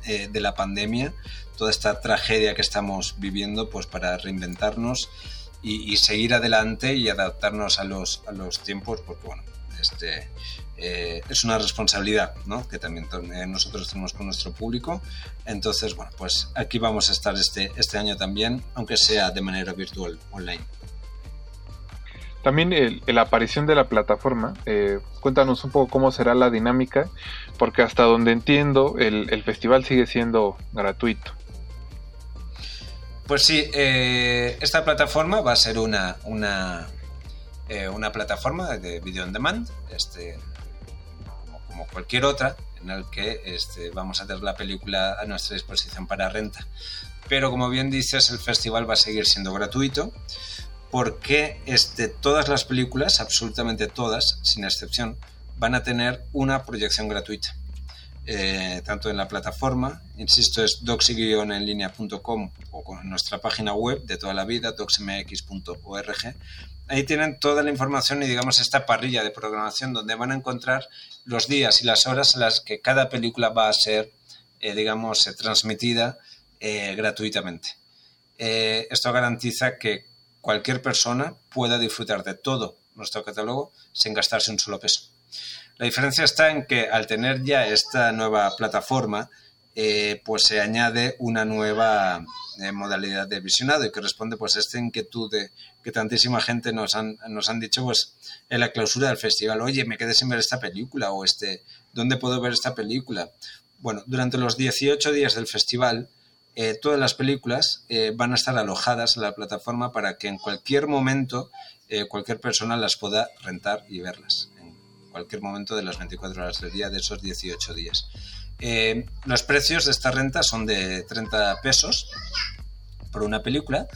S13: eh, de la pandemia, toda esta tragedia que estamos viviendo, pues para reinventarnos y, y seguir adelante y adaptarnos a los, a los tiempos, porque bueno, este, eh, es una responsabilidad ¿no? que también eh, nosotros tenemos con nuestro público. Entonces, bueno, pues aquí vamos a estar este, este año también, aunque sea de manera virtual, online.
S11: También el- la aparición de la plataforma, eh, cuéntanos un poco cómo será la dinámica, porque hasta donde entiendo el, el festival sigue siendo gratuito.
S13: Pues sí, eh, esta plataforma va a ser una, eh, una plataforma de video on demand, este, como, cualquier otra, en el que este, vamos a tener la película a nuestra disposición para renta. Pero como bien dices, el festival va a seguir siendo gratuito porque este, todas las películas, absolutamente todas, sin excepción, van a tener una proyección gratuita. Eh, tanto en la plataforma, insisto, es doxy-enlinea.com o con nuestra página web de toda la vida, doxmx.org. Ahí tienen toda la información y digamos esta parrilla de programación donde van a encontrar los días y las horas en las que cada película va a ser, eh, digamos, eh, transmitida gratuitamente. Esto garantiza que cualquier persona pueda disfrutar de todo nuestro catálogo sin gastarse un solo peso. La diferencia está en que al tener ya esta nueva plataforma, eh, pues se añade una nueva eh, modalidad de visionado y que responde pues a esta inquietud de que tantísima gente nos han, nos han dicho pues en la clausura del festival, oye, me quedé sin ver esta película o este, ¿dónde puedo ver esta película? Bueno, durante los 18 días del festival, eh, todas las películas van a estar alojadas en la plataforma para que en cualquier momento cualquier persona las pueda rentar y verlas cualquier momento de las 24 horas del día de esos 18 días. Eh, los precios de esta renta son de 30 pesos por una película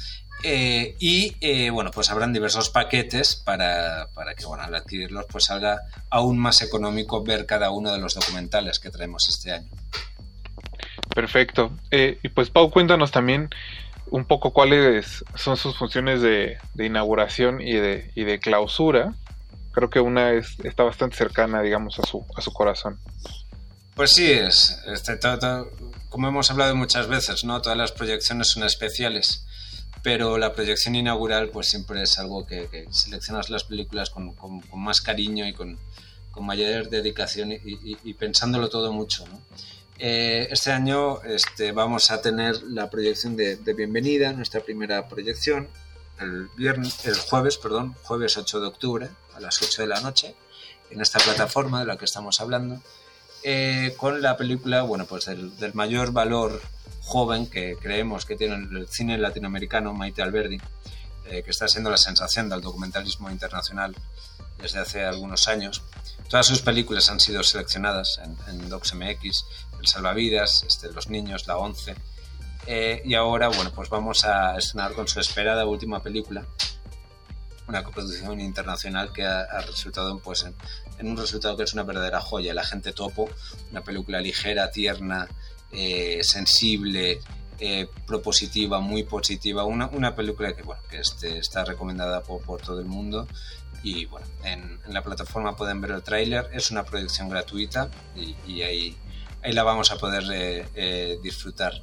S13: eh, y eh, bueno pues habrán diversos paquetes para, para que bueno al adquirirlos pues salga aún más económico ver cada uno de los documentales que traemos este año.
S11: Perfecto. Y pues Pau, cuéntanos también un poco cuáles son sus funciones de, de inauguración y de, y de clausura. Creo que una es, está bastante cercana, digamos, a su, a su corazón.
S13: Pues sí, es, este, todo- todo- como hemos hablado muchas veces, ¿no? Todas las proyecciones son especiales. pero la proyección inaugural pues siempre es algo que, que seleccionas las películas con, con- con más cariño y con, con mayor dedicación y, y- y pensándolo todo mucho. ¿no? Eh, este año este, vamos a tener la proyección de, de Bienvenida, nuestra primera proyección, el, viernes, el jueves, perdón, jueves 8 de octubre las 8 de la noche, en esta plataforma de la que estamos hablando, eh, con la película, bueno, pues del, del mayor valor joven que creemos que tiene el cine latinoamericano, Maite Alberdi, eh, que está siendo la sensación del documentalismo internacional desde hace algunos años. Todas sus películas han sido seleccionadas en, en DocsMX, El Salvavidas, este, Los Niños, La Once. Eh, y ahora, bueno, pues vamos a estrenar con su esperada última película, una coproducción internacional que ha, resultado pues, en, en un resultado que es una verdadera joya. La gente topo, una película ligera, tierna, eh, sensible, eh, propositiva, muy positiva. Una, una película que, bueno, que este, está recomendada por, por todo el mundo. Y bueno, en, la plataforma pueden ver el tráiler. Es una proyección gratuita y, ahí, ahí la vamos a poder eh, disfrutar.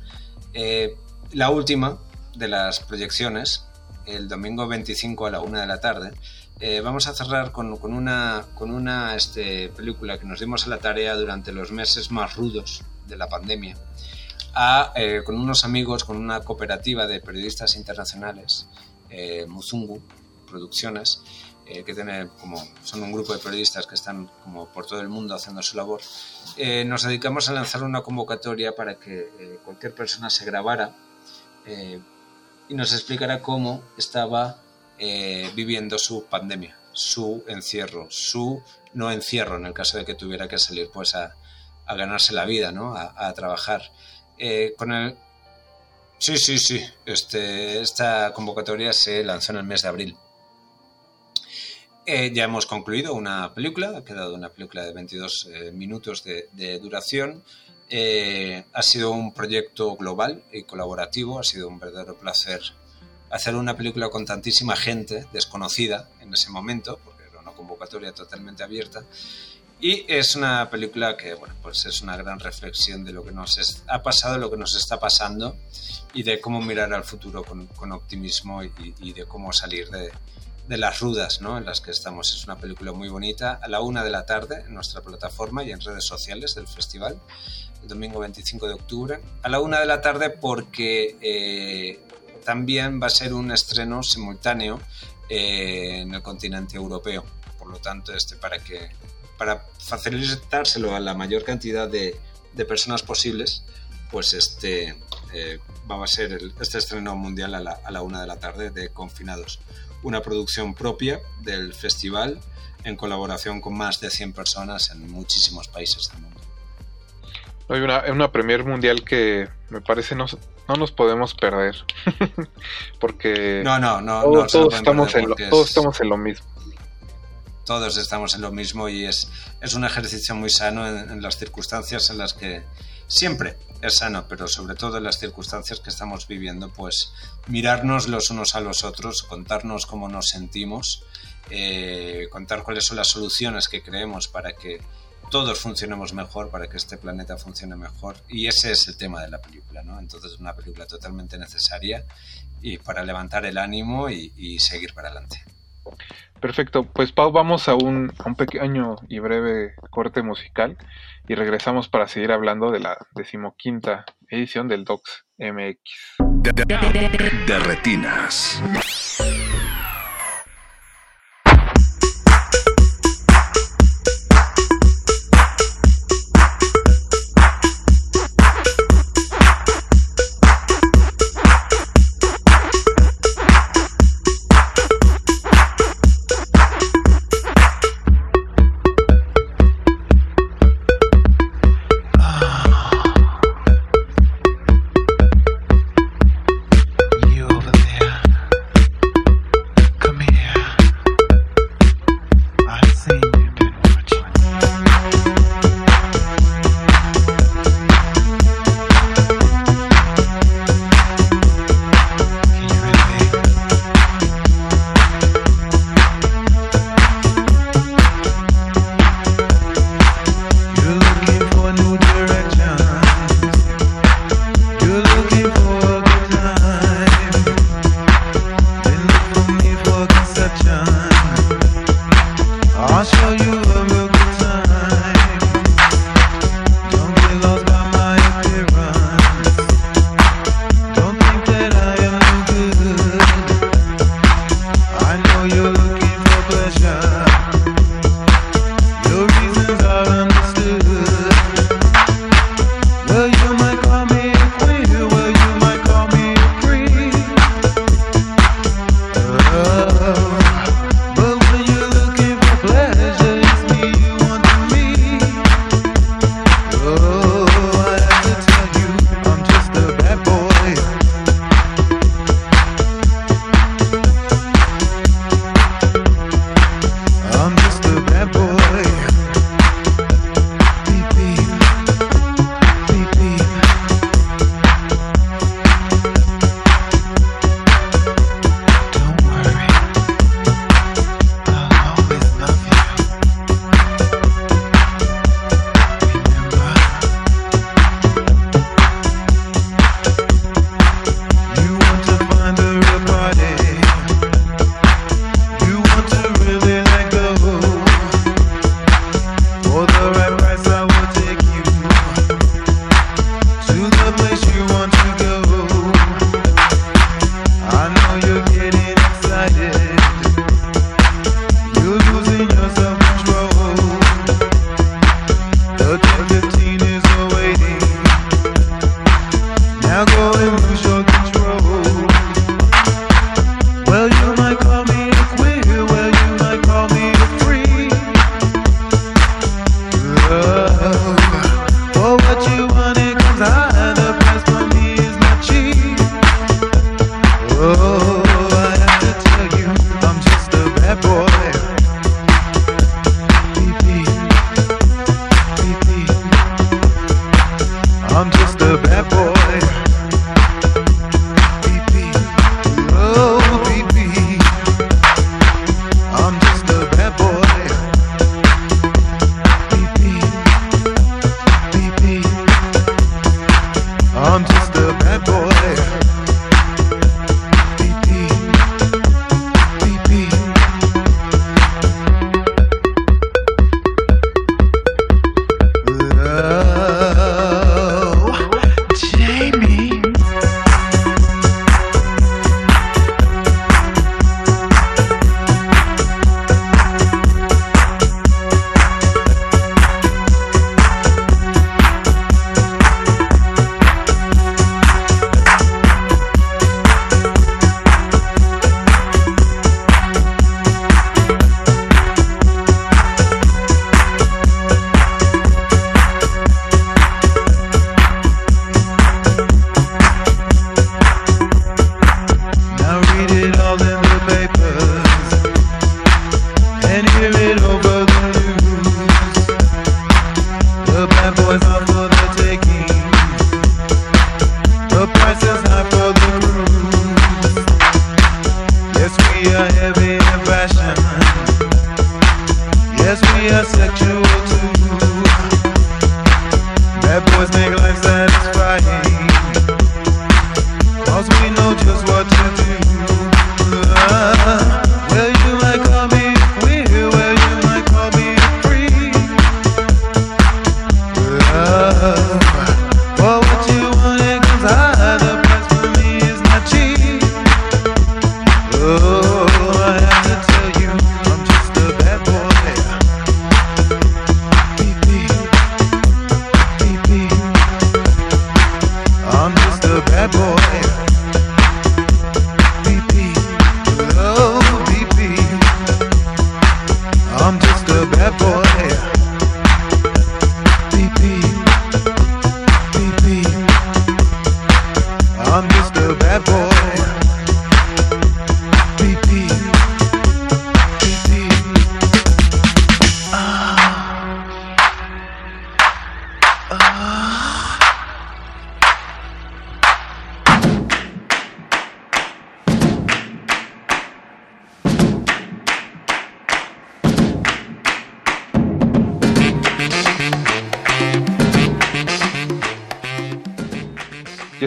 S13: La última de las proyecciones, el domingo 25 a la una de la tarde, eh, vamos a cerrar con, una, este, película que nos dimos a la tarea durante los meses más rudos de la pandemia, eh, con unos amigos, con una cooperativa de periodistas internacionales, eh, Muzungu Producciones, eh, que tiene como, son un grupo de periodistas que están como por todo el mundo haciendo su labor, nos dedicamos a lanzar una convocatoria para que cualquier persona se grabara y nos explicara cómo estaba eh, viviendo su pandemia, su encierro, su no encierro en el caso de que tuviera que salir pues a, ganarse la vida, ¿no? A, trabajar. Eh, con el... Sí, sí, sí. Este, esta convocatoria se lanzó en el mes de abril. Eh, ya hemos concluido una película, ha quedado una película de 22 eh, minutos de duración. Eh, ha sido un proyecto global y colaborativo, ha sido un verdadero placer hacer una película con tantísima gente desconocida en ese momento, porque era una convocatoria totalmente abierta. Y es una película que, bueno, pues es una gran reflexión de lo que nos ha pasado, lo que nos está pasando y de cómo mirar al futuro con, con optimismo y, y de cómo salir de, de las rudas ¿no? en las que estamos. Es una película muy bonita. A la una de la tarde en nuestra plataforma y en redes sociales del festival, el domingo 25 de octubre. A la una de la tarde porque eh, también va a ser un estreno simultáneo eh, en el continente europeo. Por lo tanto, este, para que para facilitárselo a la mayor cantidad de, de personas posibles, pues este eh, va a ser este estreno mundial a la, a la una de la tarde de Confinados. Una producción propia del festival en colaboración con más de 100 personas en muchísimos países del mundo.
S11: Hay una, una premier mundial que me parece no, no nos podemos perder. Porque
S13: No, no, no,
S11: todos,
S13: no
S11: estamos en lo, todos
S13: es-
S11: estamos en lo mismo.
S13: todos estamos en lo mismo y es, es un ejercicio muy sano en, en las circunstancias en las que siempre es sano, pero sobre todo en las circunstancias que estamos viviendo, pues mirarnos los unos a los otros, contarnos cómo nos sentimos, eh, contar cuáles son las soluciones que creemos para que todos funcionemos mejor, para que este planeta funcione mejor. Y ese es el tema de la película, ¿no? Entonces es una película totalmente necesaria y para levantar el ánimo y, y seguir para adelante.
S11: Perfecto, pues Pau, vamos a un, a un pequeño y breve corte musical y regresamos para seguir hablando de la decimoquinta edición del Docs MX.
S1: De retinas.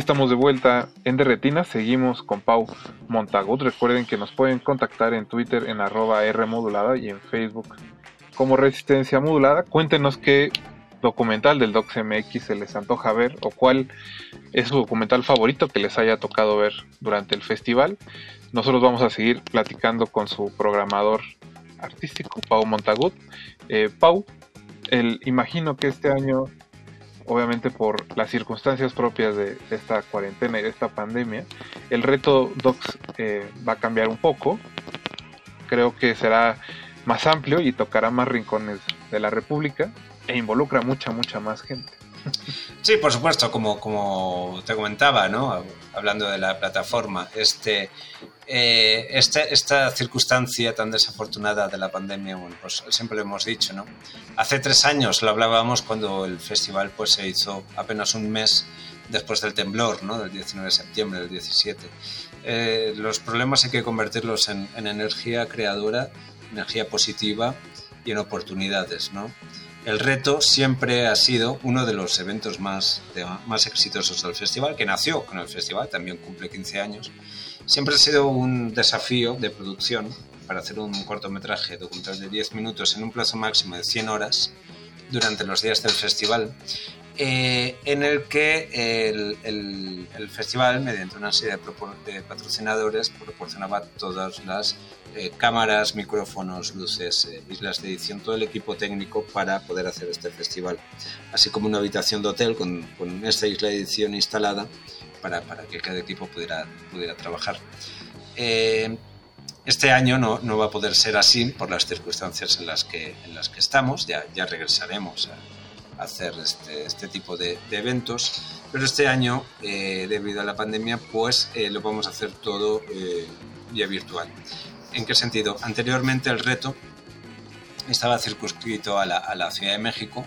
S11: Estamos de vuelta en Derretina, seguimos con Pau Montagut. Recuerden que nos pueden contactar en Twitter en arroba R modulada y en Facebook como Resistencia Modulada. Cuéntenos qué documental del DocsMX se les antoja ver o cuál es su documental favorito que les haya tocado ver durante el festival. Nosotros vamos a seguir platicando con su programador artístico, Pau Montagut. Eh, Pau, imagino que este año obviamente por las circunstancias propias de esta cuarentena y de esta pandemia, el reto Docs eh, va a cambiar un poco. Creo que será más amplio y tocará más rincones de la República e involucra mucha, mucha más gente.
S13: Sí, por supuesto, como, como te comentaba, ¿no? hablando de la plataforma, este, eh, este, esta circunstancia tan desafortunada de la pandemia, bueno, pues siempre lo hemos dicho, ¿no? Hace tres años lo hablábamos cuando el festival pues, se hizo apenas un mes después del temblor, ¿no? Del 19 de septiembre del 17. Eh, los problemas hay que convertirlos en, en energía creadora, energía positiva y en oportunidades, ¿no? El reto siempre ha sido uno de los eventos más, de- más exitosos del festival, que nació con el festival, también cumple 15 años. Siempre ha sido un desafío de producción para hacer un cortometraje documental de 10 minutos en un plazo máximo de 100 horas durante los días del festival, eh, en el que el, el- el festival, mediante una serie de, de patrocinadores, proporcionaba todas las eh, cámaras, micrófonos, luces, eh, islas de edición, todo el equipo técnico para poder hacer este festival, así como una habitación de hotel con, con esta isla de edición instalada para, para que cada equipo pudiera, pudiera trabajar. Eh, este año no, no va a poder ser así por las circunstancias en las que, en las que estamos, ya, ya regresaremos a, hacer este, este tipo de, de eventos, pero este año, eh, debido a la pandemia, pues eh, lo vamos a hacer todo eh, vía virtual. ¿En qué sentido? Anteriormente el reto estaba circunscrito a la, a la Ciudad de México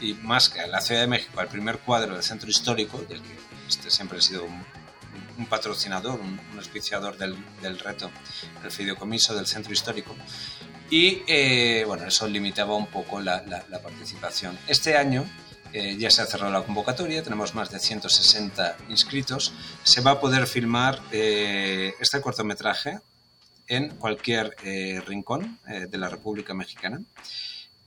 S13: y más que a la Ciudad de México, al primer cuadro del centro histórico, del que este siempre ha sido un, un patrocinador, un, un auspiciador del, del reto, el fideicomiso del centro histórico. Y eh, bueno, eso limitaba un poco la, la- la participación. Este año eh, ya se ha cerrado la convocatoria, tenemos más de 160 inscritos. Se va a poder filmar eh, este cortometraje en cualquier eh, rincón eh, de la República Mexicana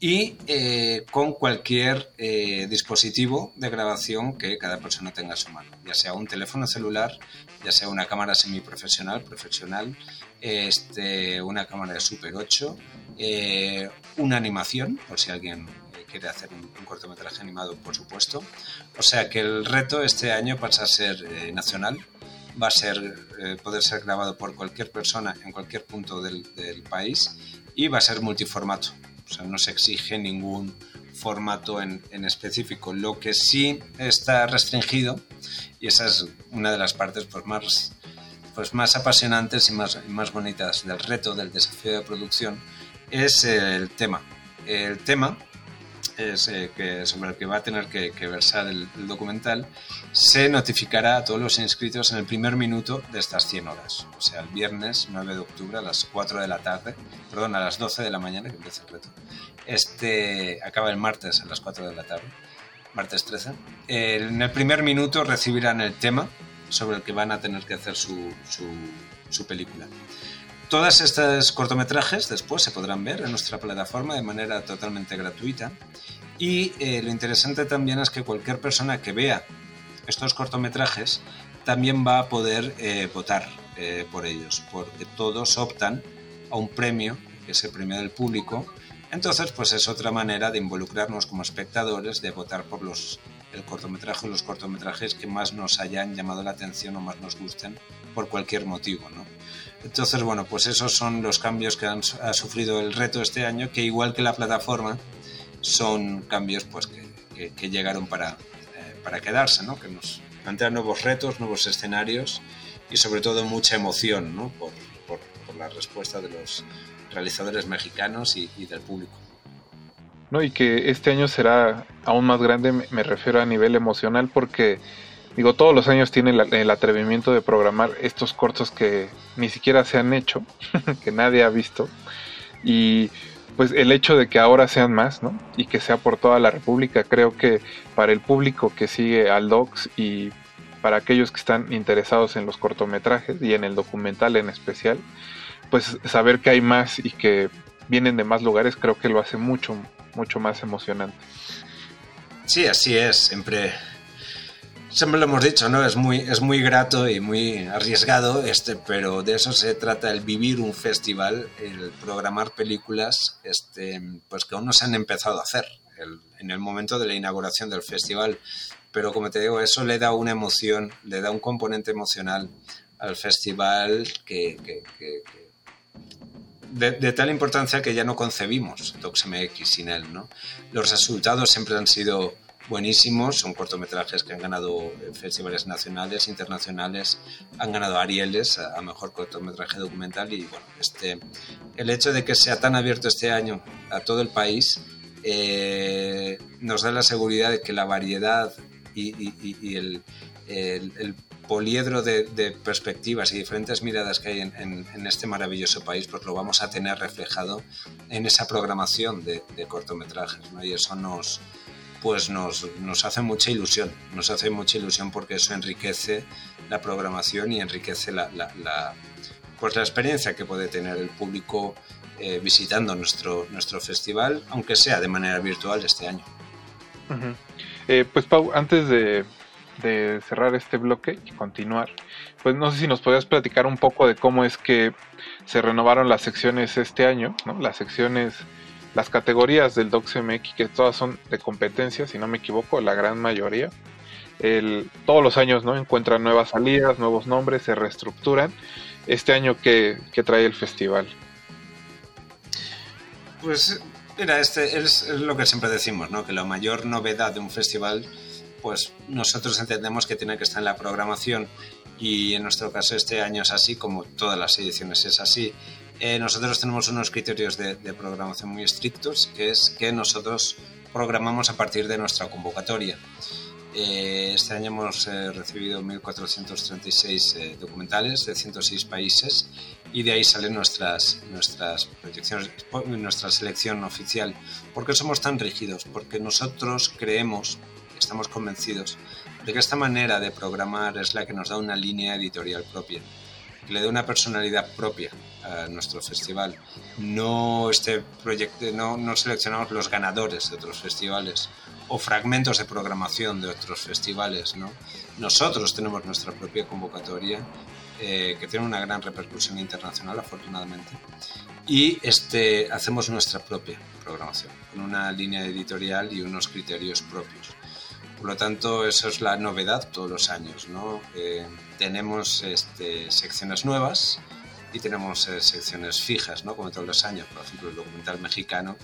S13: y eh, con cualquier eh, dispositivo de grabación que cada persona tenga a su mano, ya sea un teléfono celular, ya sea una cámara semiprofesional, profesional, este, una cámara de Super 8, eh, una animación, por si alguien quiere hacer un, cortometraje animado, por supuesto. O sea que el reto este año pasa a ser nacional, va a ser poder ser grabado por cualquier persona en cualquier punto del, del país y va a ser multiformato. O sea, no se exige ningún formato en, en específico. Lo que sí está restringido, y esa es una de las partes pues, más, pues, más apasionantes y más, y más bonitas del reto, del desafío de producción, es el tema. El tema es, eh, que, sobre el que va a tener que, que versar el, el documental, se notificará a todos los inscritos en el primer minuto de estas 100 horas. O sea, el viernes 9 de octubre a las 4 de la tarde, perdón, a las 12 de la mañana que empieza el reto. Este acaba el martes a las 4 de la tarde, martes 13. Eh, en el primer minuto recibirán el tema sobre el que van a tener que hacer su, su, su película. Todas estos cortometrajes después se podrán ver en nuestra plataforma de manera totalmente gratuita. Y eh, lo interesante también es que cualquier persona que vea estos cortometrajes también va a poder eh, votar eh, por ellos, porque todos optan a un premio, que es el premio del público. Entonces, pues es otra manera de involucrarnos como espectadores, de votar por los, el cortometraje o los cortometrajes que más nos hayan llamado la atención o más nos gusten por cualquier motivo, ¿no? Entonces, bueno, pues esos son los cambios que han, ha sufrido el reto este año, que igual que la plataforma, son cambios pues que, que, que llegaron para, eh, para quedarse, ¿no? Que nos plantean nuevos retos, nuevos escenarios y sobre todo mucha emoción, ¿no? Por, por, por la respuesta de los realizadores mexicanos y, y del público.
S11: ¿no? Y que este año será aún más grande, me, refiero a nivel emocional, porque digo, todos los años tienen la- el atrevimiento de programar estos cortos que ni siquiera se han hecho, que nadie ha visto, y pues el hecho de que ahora sean más, ¿no? Y que sea por toda la República, creo que para el público que sigue al Docs y para aquellos que están interesados en los cortometrajes y en el documental en especial, pues saber que hay más y que vienen de más lugares creo que lo hace mucho, mucho más emocionante.
S13: Sí, así es. Siempre, siempre lo hemos dicho, ¿no? Es muy, es muy grato y muy arriesgado, este, pero de eso se trata el vivir un festival, el programar películas, este, pues que aún no se han empezado a hacer el- en el momento de la inauguración del festival. Pero como te digo, eso le da una emoción, le da un componente emocional al festival que, que- que- que- de, de tal importancia que ya no concebimos DocsMX sin él, ¿no? Los resultados siempre han sido buenísimos, son cortometrajes que han ganado eh, festivales nacionales, internacionales, han ganado Arieles a, mejor cortometraje documental y bueno, este, el hecho de que sea tan abierto este año a todo el país eh, nos da la seguridad de que la variedad y- y- y el, el- el poliedro de, de perspectivas y diferentes miradas que hay en, en- en este maravilloso país, pues lo vamos a tener reflejado en esa programación de, de cortometrajes, ¿no? Y eso nos, pues nos, nos hace mucha ilusión, nos hace mucha ilusión porque eso enriquece la programación y enriquece la, la- la- pues la experiencia que puede tener el público eh, visitando nuestro, nuestro festival, aunque sea de manera virtual este año.
S11: Ujú. Eh, pues Pau, antes de, de cerrar este bloque y continuar, pues no sé si nos podías platicar un poco de cómo es que se renovaron las secciones este año, ¿no? Las secciones, las categorías del DocsMX, que todas son de competencia, si no me equivoco, la gran mayoría. El, todos los años, ¿no? Encuentran nuevas salidas, nuevos nombres, se reestructuran. Este año, ¿qué, qué trae el festival?
S13: Pues mira, este es, es lo que siempre decimos, ¿no? Que la mayor novedad de un festival, pues nosotros entendemos que tiene que estar en la programación y en nuestro caso este año es así, como todas las ediciones es así. Eh, nosotros tenemos unos criterios de, de programación muy estrictos, que es que nosotros programamos a partir de nuestra convocatoria. Eh, este año hemos eh, recibido 1.436 eh, documentales de 106 países y de ahí salen nuestras, nuestras proyecciones, nuestra selección oficial. ¿Por qué somos tan rígidos? Porque nosotros creemos, estamos convencidos, de que esta manera de programar es la que nos da una línea editorial propia, que le da una personalidad propia a nuestro festival. No, este proyecto, no, no seleccionamos los ganadores de otros festivales o fragmentos de programación de otros festivales. ¿no? Nosotros tenemos nuestra propia convocatoria eh, que tiene una gran repercusión internacional, afortunadamente. Y este, hacemos nuestra propia programación, con una línea editorial y unos criterios propios. Por lo tanto, eso es la novedad todos los años. ¿no? Eh, tenemos este, secciones nuevas y tenemos eh, secciones fijas, ¿no? como todos los años. Por ejemplo, el documental mexicano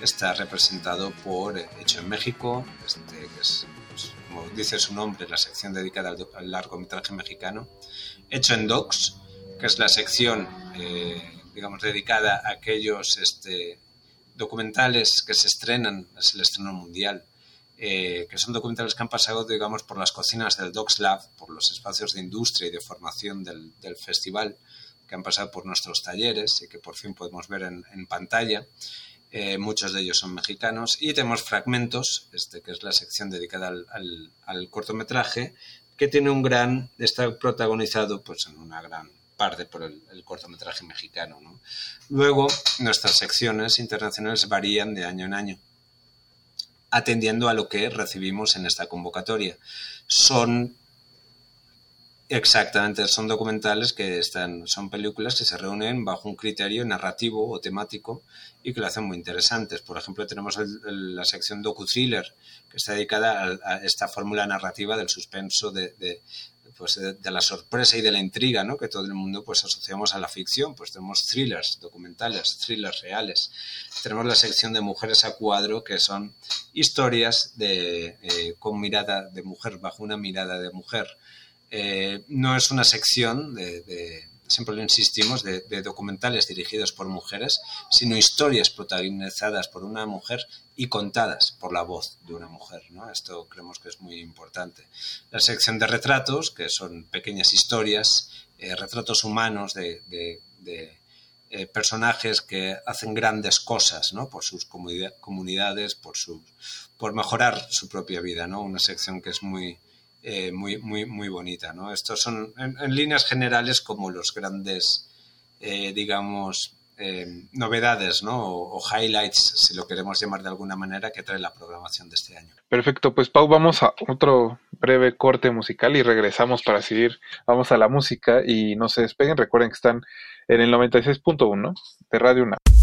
S13: está representado por eh, Hecho en México, este, que es, pues, como dice su nombre, la sección dedicada al, al largometraje mexicano. Hecho en Docs, que es la sección, eh, digamos, dedicada a aquellos este, documentales que se estrenan, es el estreno mundial, eh, que son documentales que han pasado, digamos, por las cocinas del Docs Lab, por los espacios de industria y de formación del, del festival, que han pasado por nuestros talleres y que por fin podemos ver en, pantalla. Eh, muchos de ellos son mexicanos y tenemos fragmentos, este, que es la sección dedicada al, cortometraje, que tiene un gran, está protagonizado pues en una gran parte por el, cortometraje mexicano. ¿no? Luego, nuestras secciones internacionales varían de año en año, atendiendo a lo que recibimos en esta convocatoria. Son Exactamente, son documentales que están, son películas que se reúnen bajo un criterio narrativo o temático y que lo hacen muy interesantes. Por ejemplo, tenemos el- el- la sección docu-thriller, que está dedicada a, a esta fórmula narrativa del suspenso, de, de, pues de, de la sorpresa y de la intriga, ¿no? que todo el mundo pues asociamos a la ficción. Pues tenemos thrillers documentales, thrillers reales. Tenemos la sección de mujeres a cuadro, que son historias de, eh, con mirada de mujer, bajo una mirada de mujer. Eh, no es una sección de, siempre lo insistimos, de, documentales dirigidos por mujeres, sino historias protagonizadas por una mujer y contadas por la voz de una mujer. ¿no? Esto creemos que es muy importante. La sección de retratos, que son pequeñas historias, eh, retratos humanos de, eh, personajes que hacen grandes cosas ¿no? por sus comunida- comunidades, por, sus, por mejorar su propia vida. ¿no? Una sección que es muy, eh, muy, muy, muy bonita. ¿no? Estos son, en, líneas generales, como los grandes, eh, digamos, eh, novedades ¿no? o, o highlights, si lo queremos llamar de alguna manera, que trae la programación de este año.
S14: Perfecto, pues Pau, vamos a otro breve corte musical y regresamos para seguir. Vamos a la música y no se despeguen. Recuerden que están en el 96.1 de Radio UNAM.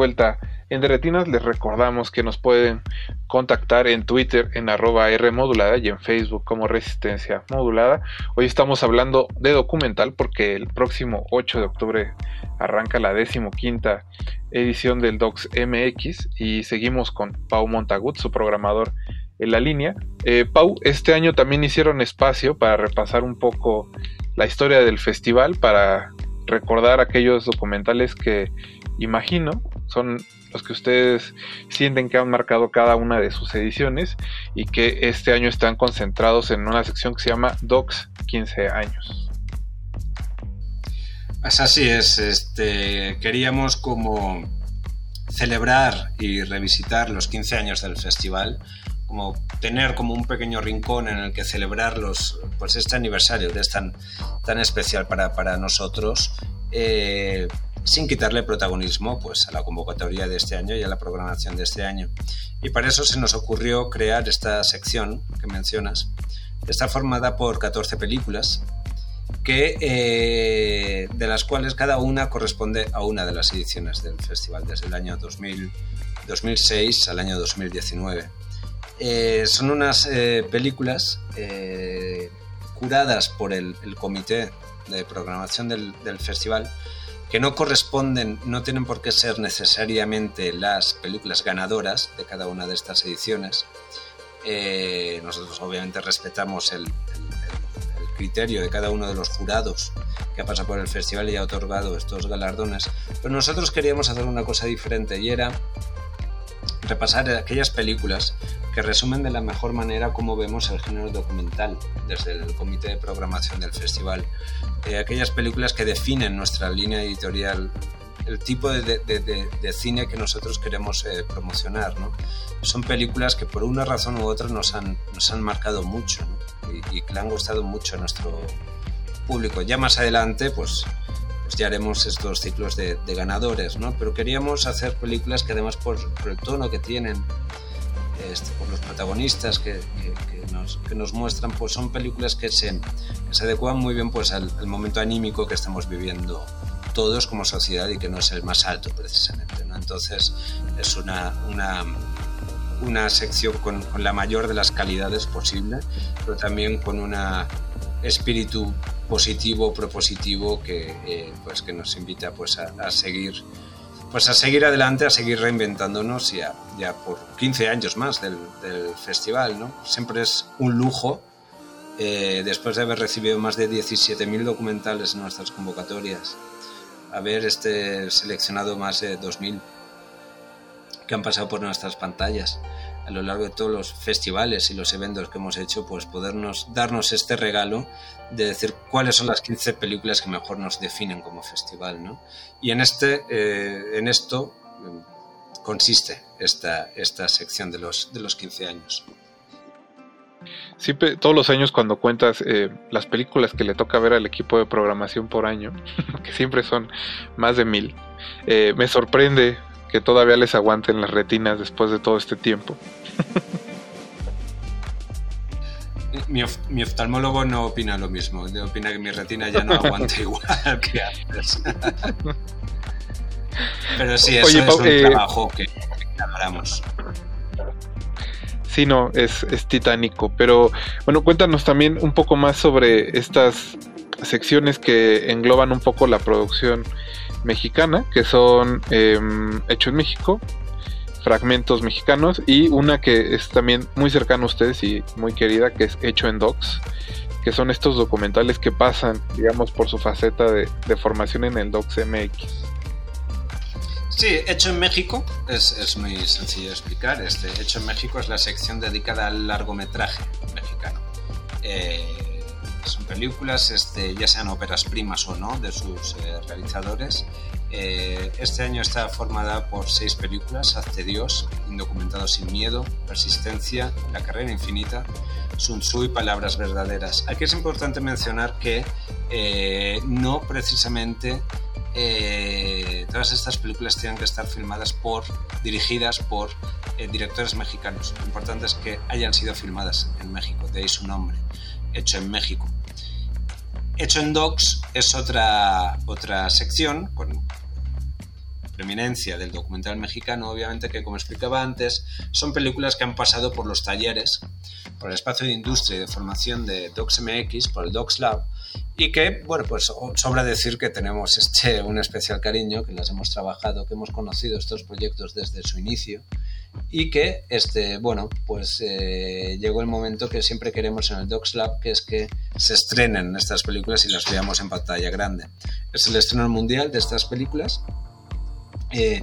S11: Vuelta en Derretinas. Les recordamos que nos pueden contactar en Twitter en arroba R modulada y en Facebook como Resistencia Modulada. Hoy estamos hablando de documental porque el próximo 8 de octubre arranca la decimoquinta edición del Docs MX y seguimos con Pau Montagut, su programador en la línea. Eh, Pau, este año también hicieron espacio para repasar un poco la historia del festival, para recordar aquellos documentales que imagino son los que ustedes sienten que han marcado cada una de sus ediciones y que este año están concentrados en una sección que se llama Docs 15 años.
S13: Pues así es, este, queríamos como celebrar y revisitar los 15 años del festival, como tener como un pequeño rincón en el que celebrar los, pues este aniversario que es tan, tan especial para, para nosotros, eh, sin quitarle protagonismo pues, a la convocatoria de este año y a la programación de este año. Y para eso se nos ocurrió crear esta sección que mencionas. Está formada por 14 películas que, eh, de las cuales cada una corresponde a una de las ediciones del festival, desde el año 2000, 2006 al año 2019. Eh, son unas eh, películas eh, curadas por el, comité de programación del, festival que no corresponden, no tienen por qué ser necesariamente las películas ganadoras de cada una de estas ediciones. nosotros obviamente respetamos el, criterio de cada uno de los jurados que ha pasado por el festival y ha otorgado estos galardones. Pero nosotros queríamos hacer una cosa diferente y era repasar aquellas películas que resumen de la mejor manera cómo vemos el género documental desde el comité de programación del festival. Eh, aquellas películas que definen nuestra línea editorial, el tipo de, cine que nosotros queremos eh, promocionar. ¿no? Son películas que por una razón u otra nos han, nos han marcado mucho y, y, que le han gustado mucho a nuestro público. Ya más adelante, pues pues ya haremos estos ciclos de, de, ganadores, ¿no? Pero queríamos hacer películas que además por, por el tono que tienen, este, por los protagonistas que, que, que, nos, que, nos, muestran, pues son películas que se, se adecuan muy bien pues al, al, momento anímico que estamos viviendo todos como sociedad y que no es el más alto precisamente, ¿no? Entonces es una, una, una sección con, con la mayor de las calidades posible, pero también con una espíritu positivo, propositivo que, eh, pues que nos invita pues a, a, seguir pues a seguir adelante, a seguir reinventándonos ya, ya por 15 años más del, del festival, ¿no? Siempre es un lujo eh, después de haber recibido más de 17.000 documentales en nuestras convocatorias, haber este, seleccionado más de 2.000 que han pasado por nuestras pantallas a lo largo de todos los festivales y los eventos que hemos hecho, pues podernos darnos este regalo de decir cuáles son las 15 películas que mejor nos definen como festival, ¿no? Y en este, eh, en esto eh, consiste esta, esta sección de los, de los 15 años.
S11: Siempre, todos los años cuando cuentas eh, las películas que le toca ver al equipo de programación por año, que siempre son más de mil, eh, me sorprende que todavía les aguanten las retinas después de todo este tiempo.
S13: Mi, of, mi, oftalmólogo no opina lo mismo, opina que mi retina ya no aguanta igual que antes. Pero sí, eso Oye, es un eh, trabajo que, que.
S11: Sí, no, es, es titánico. Pero bueno, cuéntanos también un poco más sobre estas secciones que engloban un poco la producción mexicana, que son eh, Hecho en México, Fragmentos Mexicanos, y una que es también muy cercana a ustedes y muy querida, que es Hecho en Docs, que son estos documentales que pasan, digamos, por su faceta de, formación en el Docs MX.
S13: Sí, Hecho en México es, es, muy sencillo explicar. Este Hecho en México es la sección dedicada al largometraje mexicano. Eh, son películas, este, ya sean óperas primas o no, de sus eh, realizadores. Eh, este año está formada por seis películas: Hazte Dios, Indocumentado sin Miedo, Persistencia, La Carrera Infinita, Sun Tzu y Palabras Verdaderas. Aquí es importante mencionar que eh, no precisamente todas estas películas tienen que estar filmadas por, dirigidas por eh, directores mexicanos. Lo importante es que hayan sido filmadas en México, de ahí su nombre, hecho en México. Hecho en Docs es otra, otra sección con preeminencia del documental mexicano, obviamente que como explicaba antes, son películas que han pasado por los talleres, por el espacio de industria y de formación de DocsMX, por el Docs Lab, y que, bueno, pues sobra decir que tenemos este, un especial cariño, que las hemos trabajado, que hemos conocido estos proyectos desde su inicio y que, este, bueno, pues eh, llegó el momento que siempre queremos en el Docs Lab, que es que se estrenen estas películas y las veamos en pantalla grande. Es el estreno mundial de estas películas. Eh,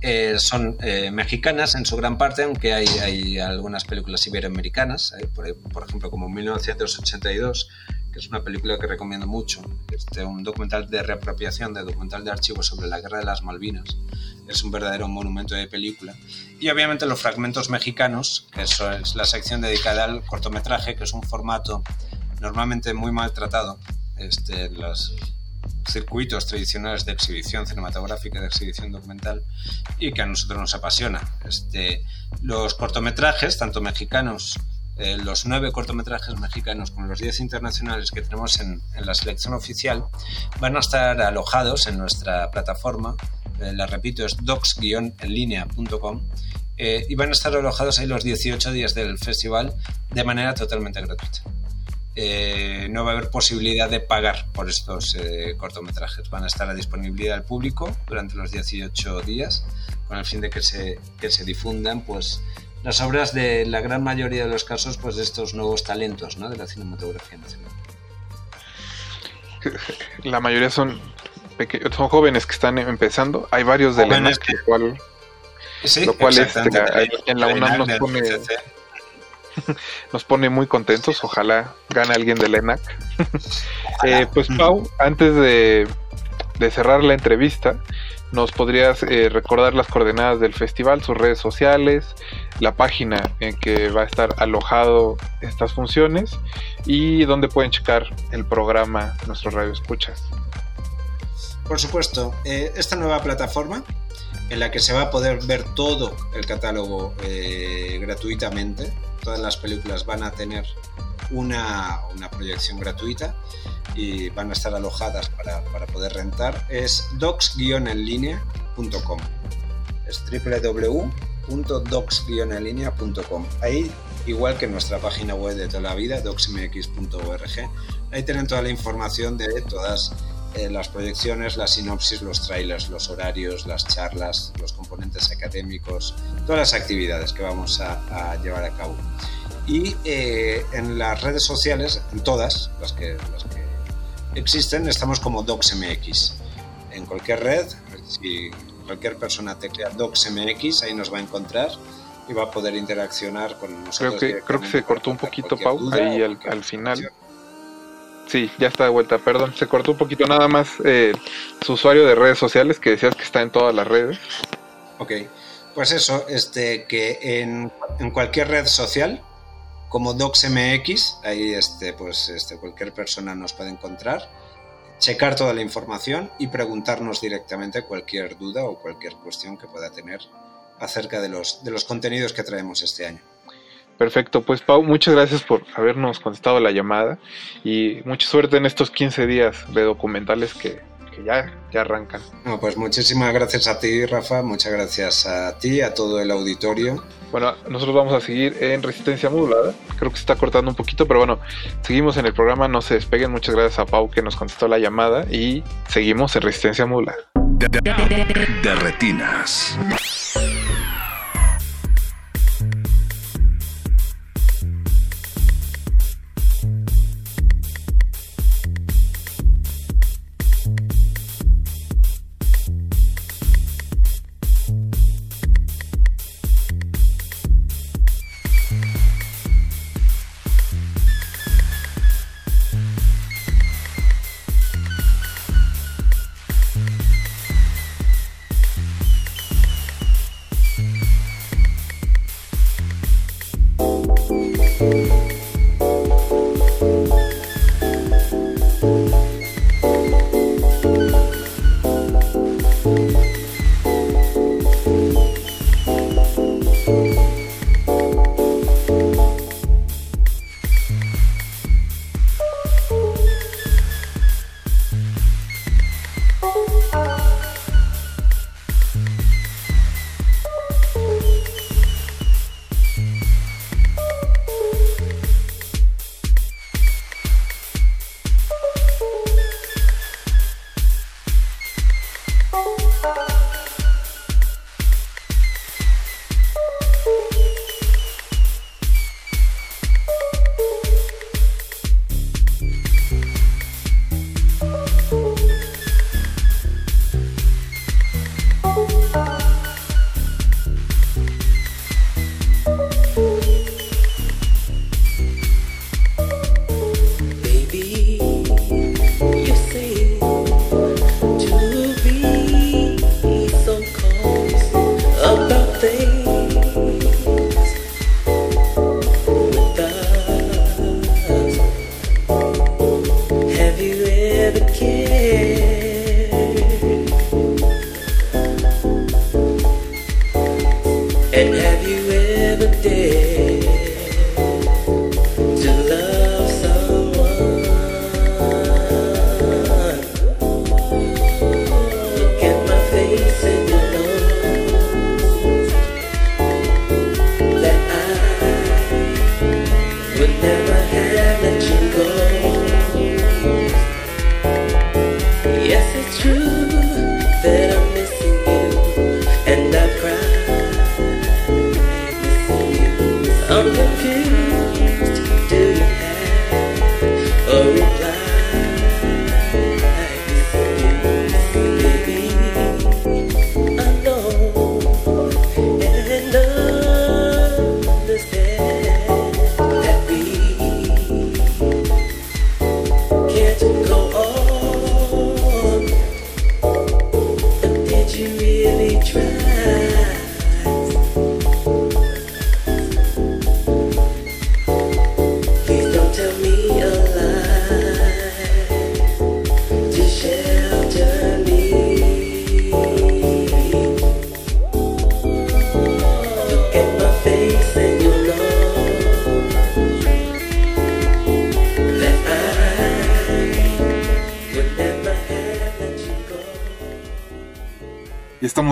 S13: eh, son mexicanas en su gran parte, aunque hay, hay algunas películas iberoamericanas, por, ejemplo como 1982, que es una película que recomiendo mucho, este, un documental de reapropiación, de documental de archivos sobre la guerra de las Malvinas, es un verdadero monumento de película. Y obviamente los fragmentos mexicanos, que eso es la sección dedicada al cortometraje, que es un formato normalmente muy maltratado, este, los circuitos tradicionales de exhibición cinematográfica, de exhibición documental, y que a nosotros nos apasiona. Este, los cortometrajes, tanto mexicanos, eh, los nueve cortometrajes mexicanos como los diez internacionales que tenemos en, en, la selección oficial, van a estar alojados en nuestra plataforma, eh, la repito, es docs-enlinea.com, eh, y van a estar alojados ahí los 18 días del festival de manera totalmente gratuita. Eh, no va a haber posibilidad de pagar por estos eh, cortometrajes. Van a estar a disponibilidad del público durante los 18 días con el fin de que se, que se difundan pues, las obras de la gran mayoría de los casos pues, de estos nuevos talentos ¿no? de la cinematografía nacional.
S11: La mayoría son, son jóvenes que están empezando. Hay varios de la que... lo cual,
S13: sí,
S11: lo cual este, en la UNAM nos pone nos pone muy contentos. Ojalá gane alguien del ENAC. eh, pues Pau, antes de, de, cerrar la entrevista, nos podrías eh, recordar las coordenadas del festival, sus redes sociales, la página en que va a estar alojado estas funciones y dónde pueden checar el programa nuestros radioescuchas.
S13: Por supuesto, eh, esta nueva plataforma en la que se va a poder ver todo el catálogo eh, gratuitamente. Todas las películas van a tener una, proyección gratuita y van a estar alojadas para, poder rentar. Es docs-enlinea.com. Es www.docs-enlinea.com. Ahí, igual que nuestra página web de toda la vida, docsmx.org, ahí tienen toda la información de todas eh, las proyecciones, la sinopsis, los trailers, los horarios, las charlas, los componentes académicos, todas las actividades que vamos a llevar a cabo. Y eh, en las redes sociales, en todas las que, las que existen, estamos como DocsMX. En cualquier red, si cualquier persona teclea DocsMX, ahí nos va a encontrar y va a poder interaccionar con nosotros.
S11: Creo que, creo que se cortó un poquito, Pau, ahí al, al final. Sí, ya está de vuelta, perdón, se cortó un poquito nada más eh, su usuario de redes sociales que decías que está en todas las redes.
S13: Ok, pues eso, este, que en, en cualquier red social, como DocsMX, ahí este, pues, este, cualquier persona nos puede encontrar, checar toda la información y preguntarnos directamente cualquier duda o cualquier cuestión que pueda tener acerca de los, de los contenidos que traemos este año.
S11: Perfecto, pues Pau, muchas gracias por habernos contestado la llamada y mucha suerte en estos 15 días de documentales que, que ya, ya arrancan.
S13: No, pues muchísimas gracias a ti, Rafa, muchas gracias a ti, a todo el auditorio.
S11: Bueno, nosotros vamos a seguir en resistencia modulada. Creo que se está cortando un poquito, pero bueno, seguimos en el programa, no se despeguen. Muchas gracias a Pau que nos contestó la llamada y seguimos en resistencia modulada.
S1: De, retinas.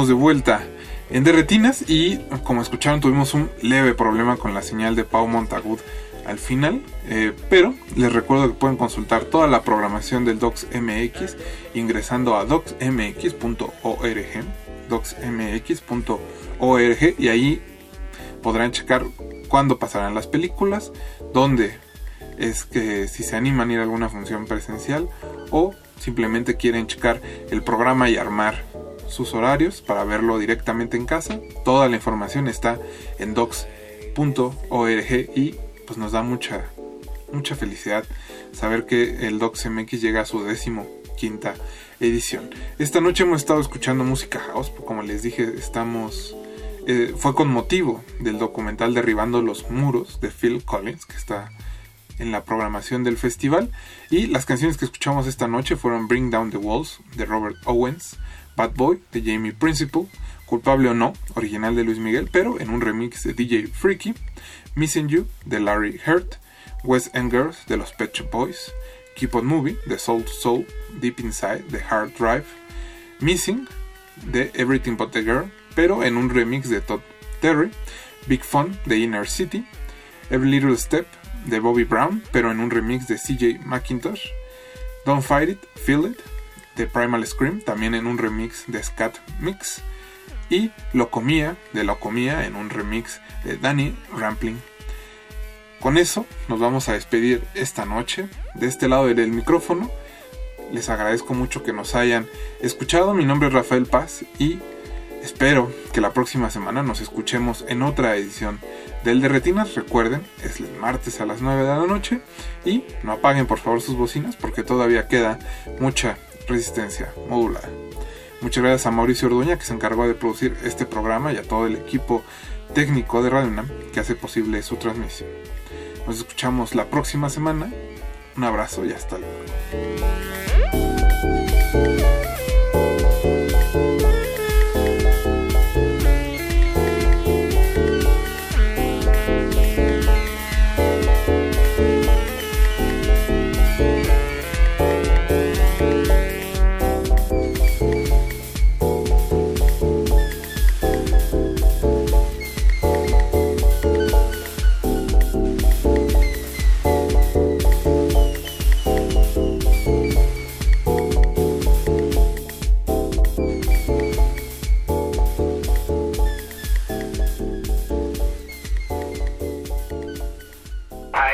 S11: De vuelta en Derretinas y como escucharon tuvimos un leve problema con la señal de Pau Montagud al final, eh, pero les recuerdo que pueden consultar toda la programación del Docs MX ingresando a docsmx.org, docsmx.org y ahí podrán checar cuándo pasarán las películas, dónde es que si se animan a ir a alguna función presencial o simplemente quieren checar el programa y armar sus horarios para verlo directamente en casa. Toda la información está en docs.org y pues nos da mucha mucha felicidad saber que el Docs MX llega a su décimo quinta edición. Esta noche hemos estado escuchando música house, como les dije, estamos eh, fue con motivo del documental Derribando los muros de Phil Collins que está en la programación del festival. Y las canciones que escuchamos esta noche fueron Bring Down the Walls de Robert Owens, Bad Boy de Jamie Principle, Culpable o No, original de Luis Miguel, pero en un remix de DJ Freaky, Missing You de Larry Hurt, West End Girls de los Pet Shop Boys, Keep on Moving de Soul Soul, Deep Inside de Hard Drive, Missing de Everything But the Girl, pero en un remix de Todd Terry, Big Fun de Inner City, Every Little Step de Bobby Brown, pero en un remix de CJ McIntosh, Don't Fight It, Feel It de Primal Scream, también en un remix de Scat Mix, y Lo Comía de Lo Comía en un remix de Danny Rampling. Con eso nos vamos a despedir esta noche. De este lado del micrófono, les agradezco mucho que nos hayan escuchado. Mi nombre es Rafael Paz y espero que la próxima semana nos escuchemos en otra edición del de Retinas. Recuerden, es el martes a las 9 de la noche y no apaguen por favor sus bocinas porque todavía queda mucha resistencia modulada. Muchas gracias a Mauricio Orduña que se encargó de producir este programa y a todo el equipo técnico de Radio UNAM que hace posible su transmisión. Nos escuchamos la próxima semana. Un abrazo y hasta luego.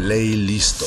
S1: Ley listo.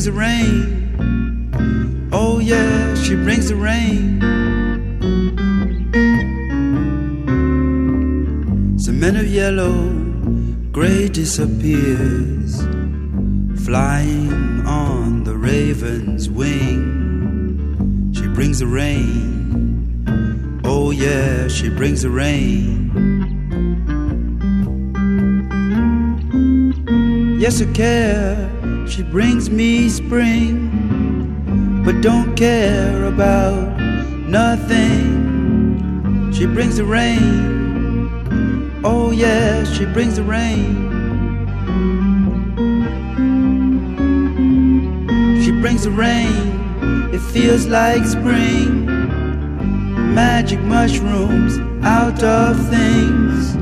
S14: Brings the rain. Oh, yeah, she brings the rain. The men of yellow, gray disappears flying on the raven's wing. She brings the rain. Oh, yeah, she brings the rain. Yes, I care. She brings me spring, but don't care about nothing. She brings the rain. Oh, yeah, she brings the rain. She brings the rain, it feels like spring. Magic mushrooms out of things.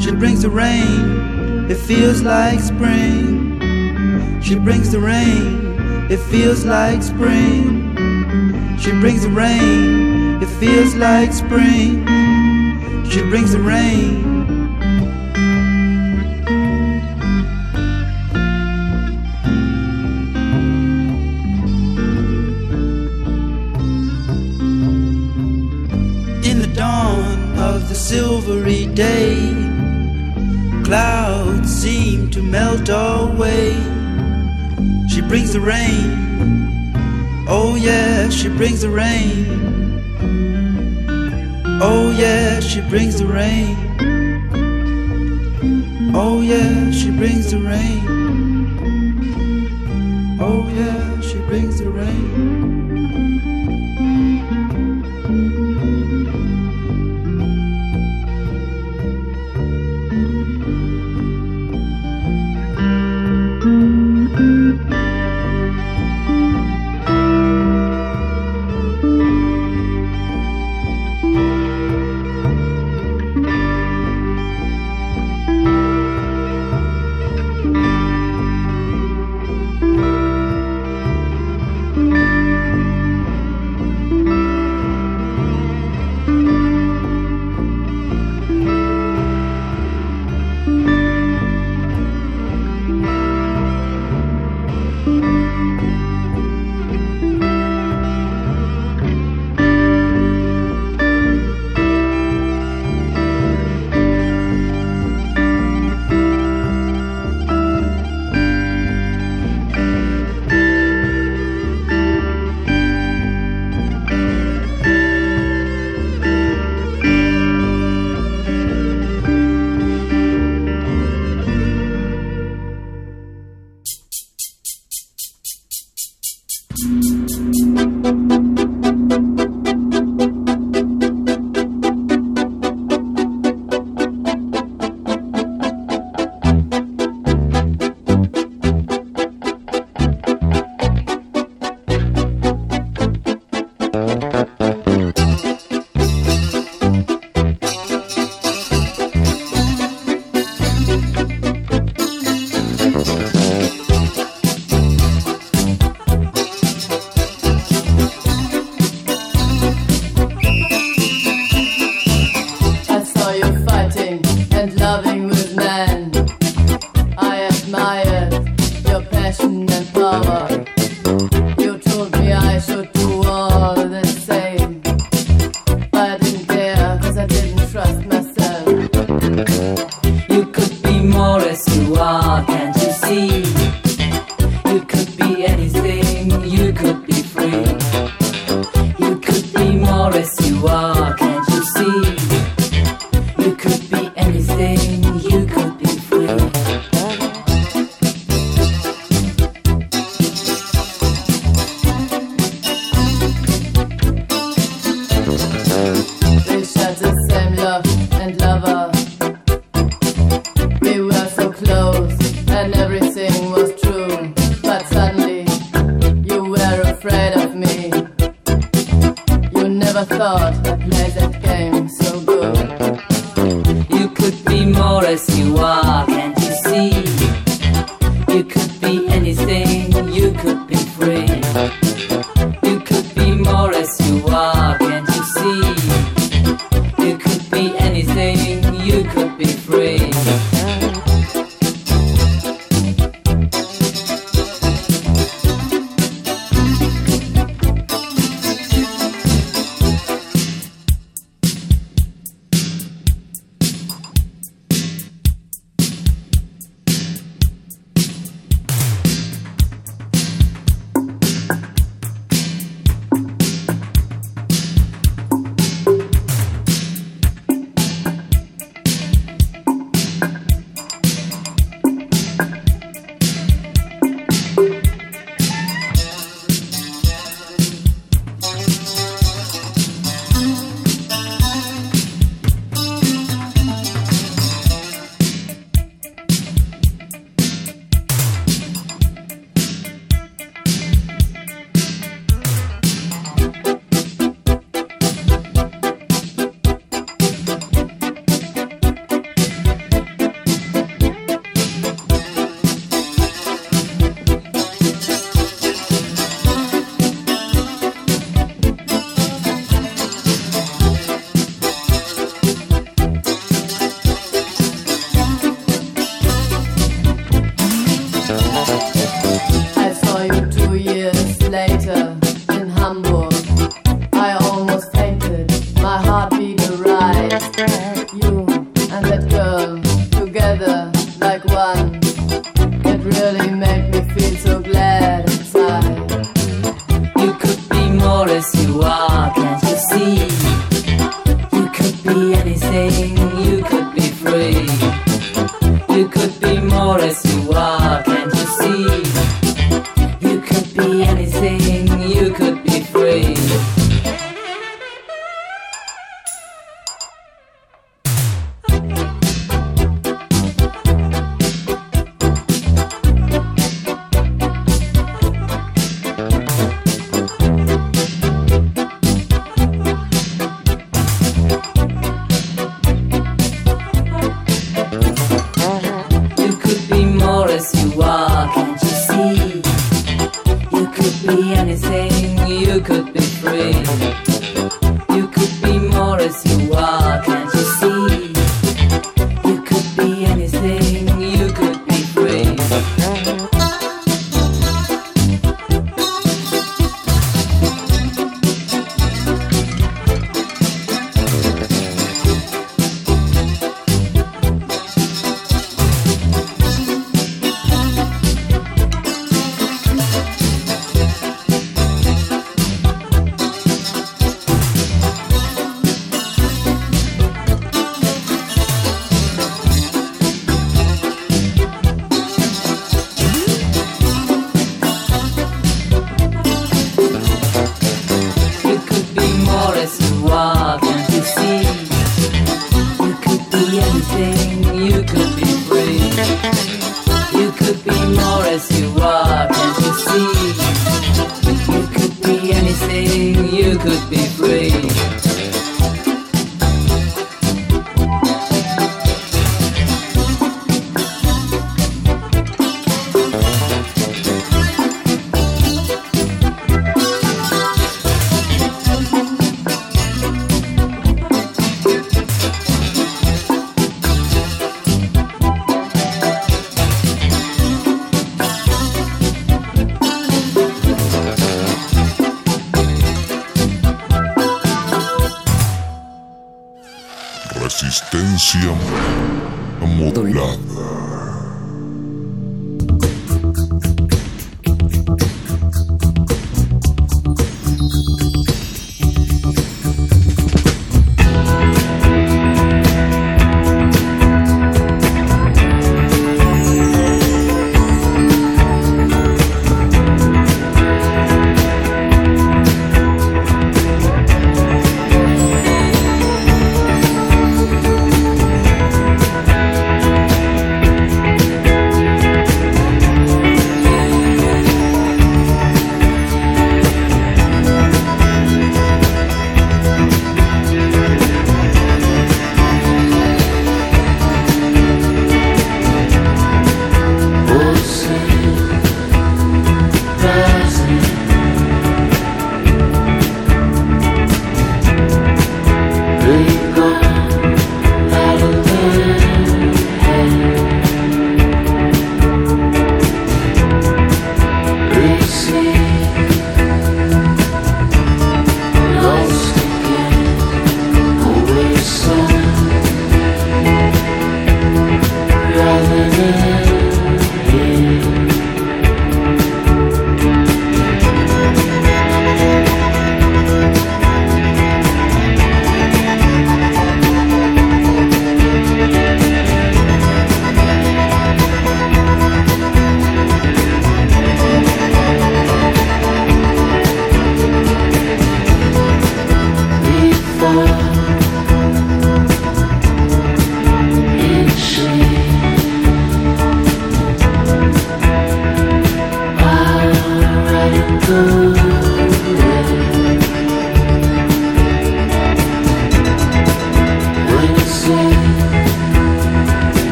S14: She brings the rain, it feels like spring. She brings the rain, it feels like spring. She brings the rain, it feels like spring. She brings the rain. Brings the rain. Oh, yeah, she brings the rain.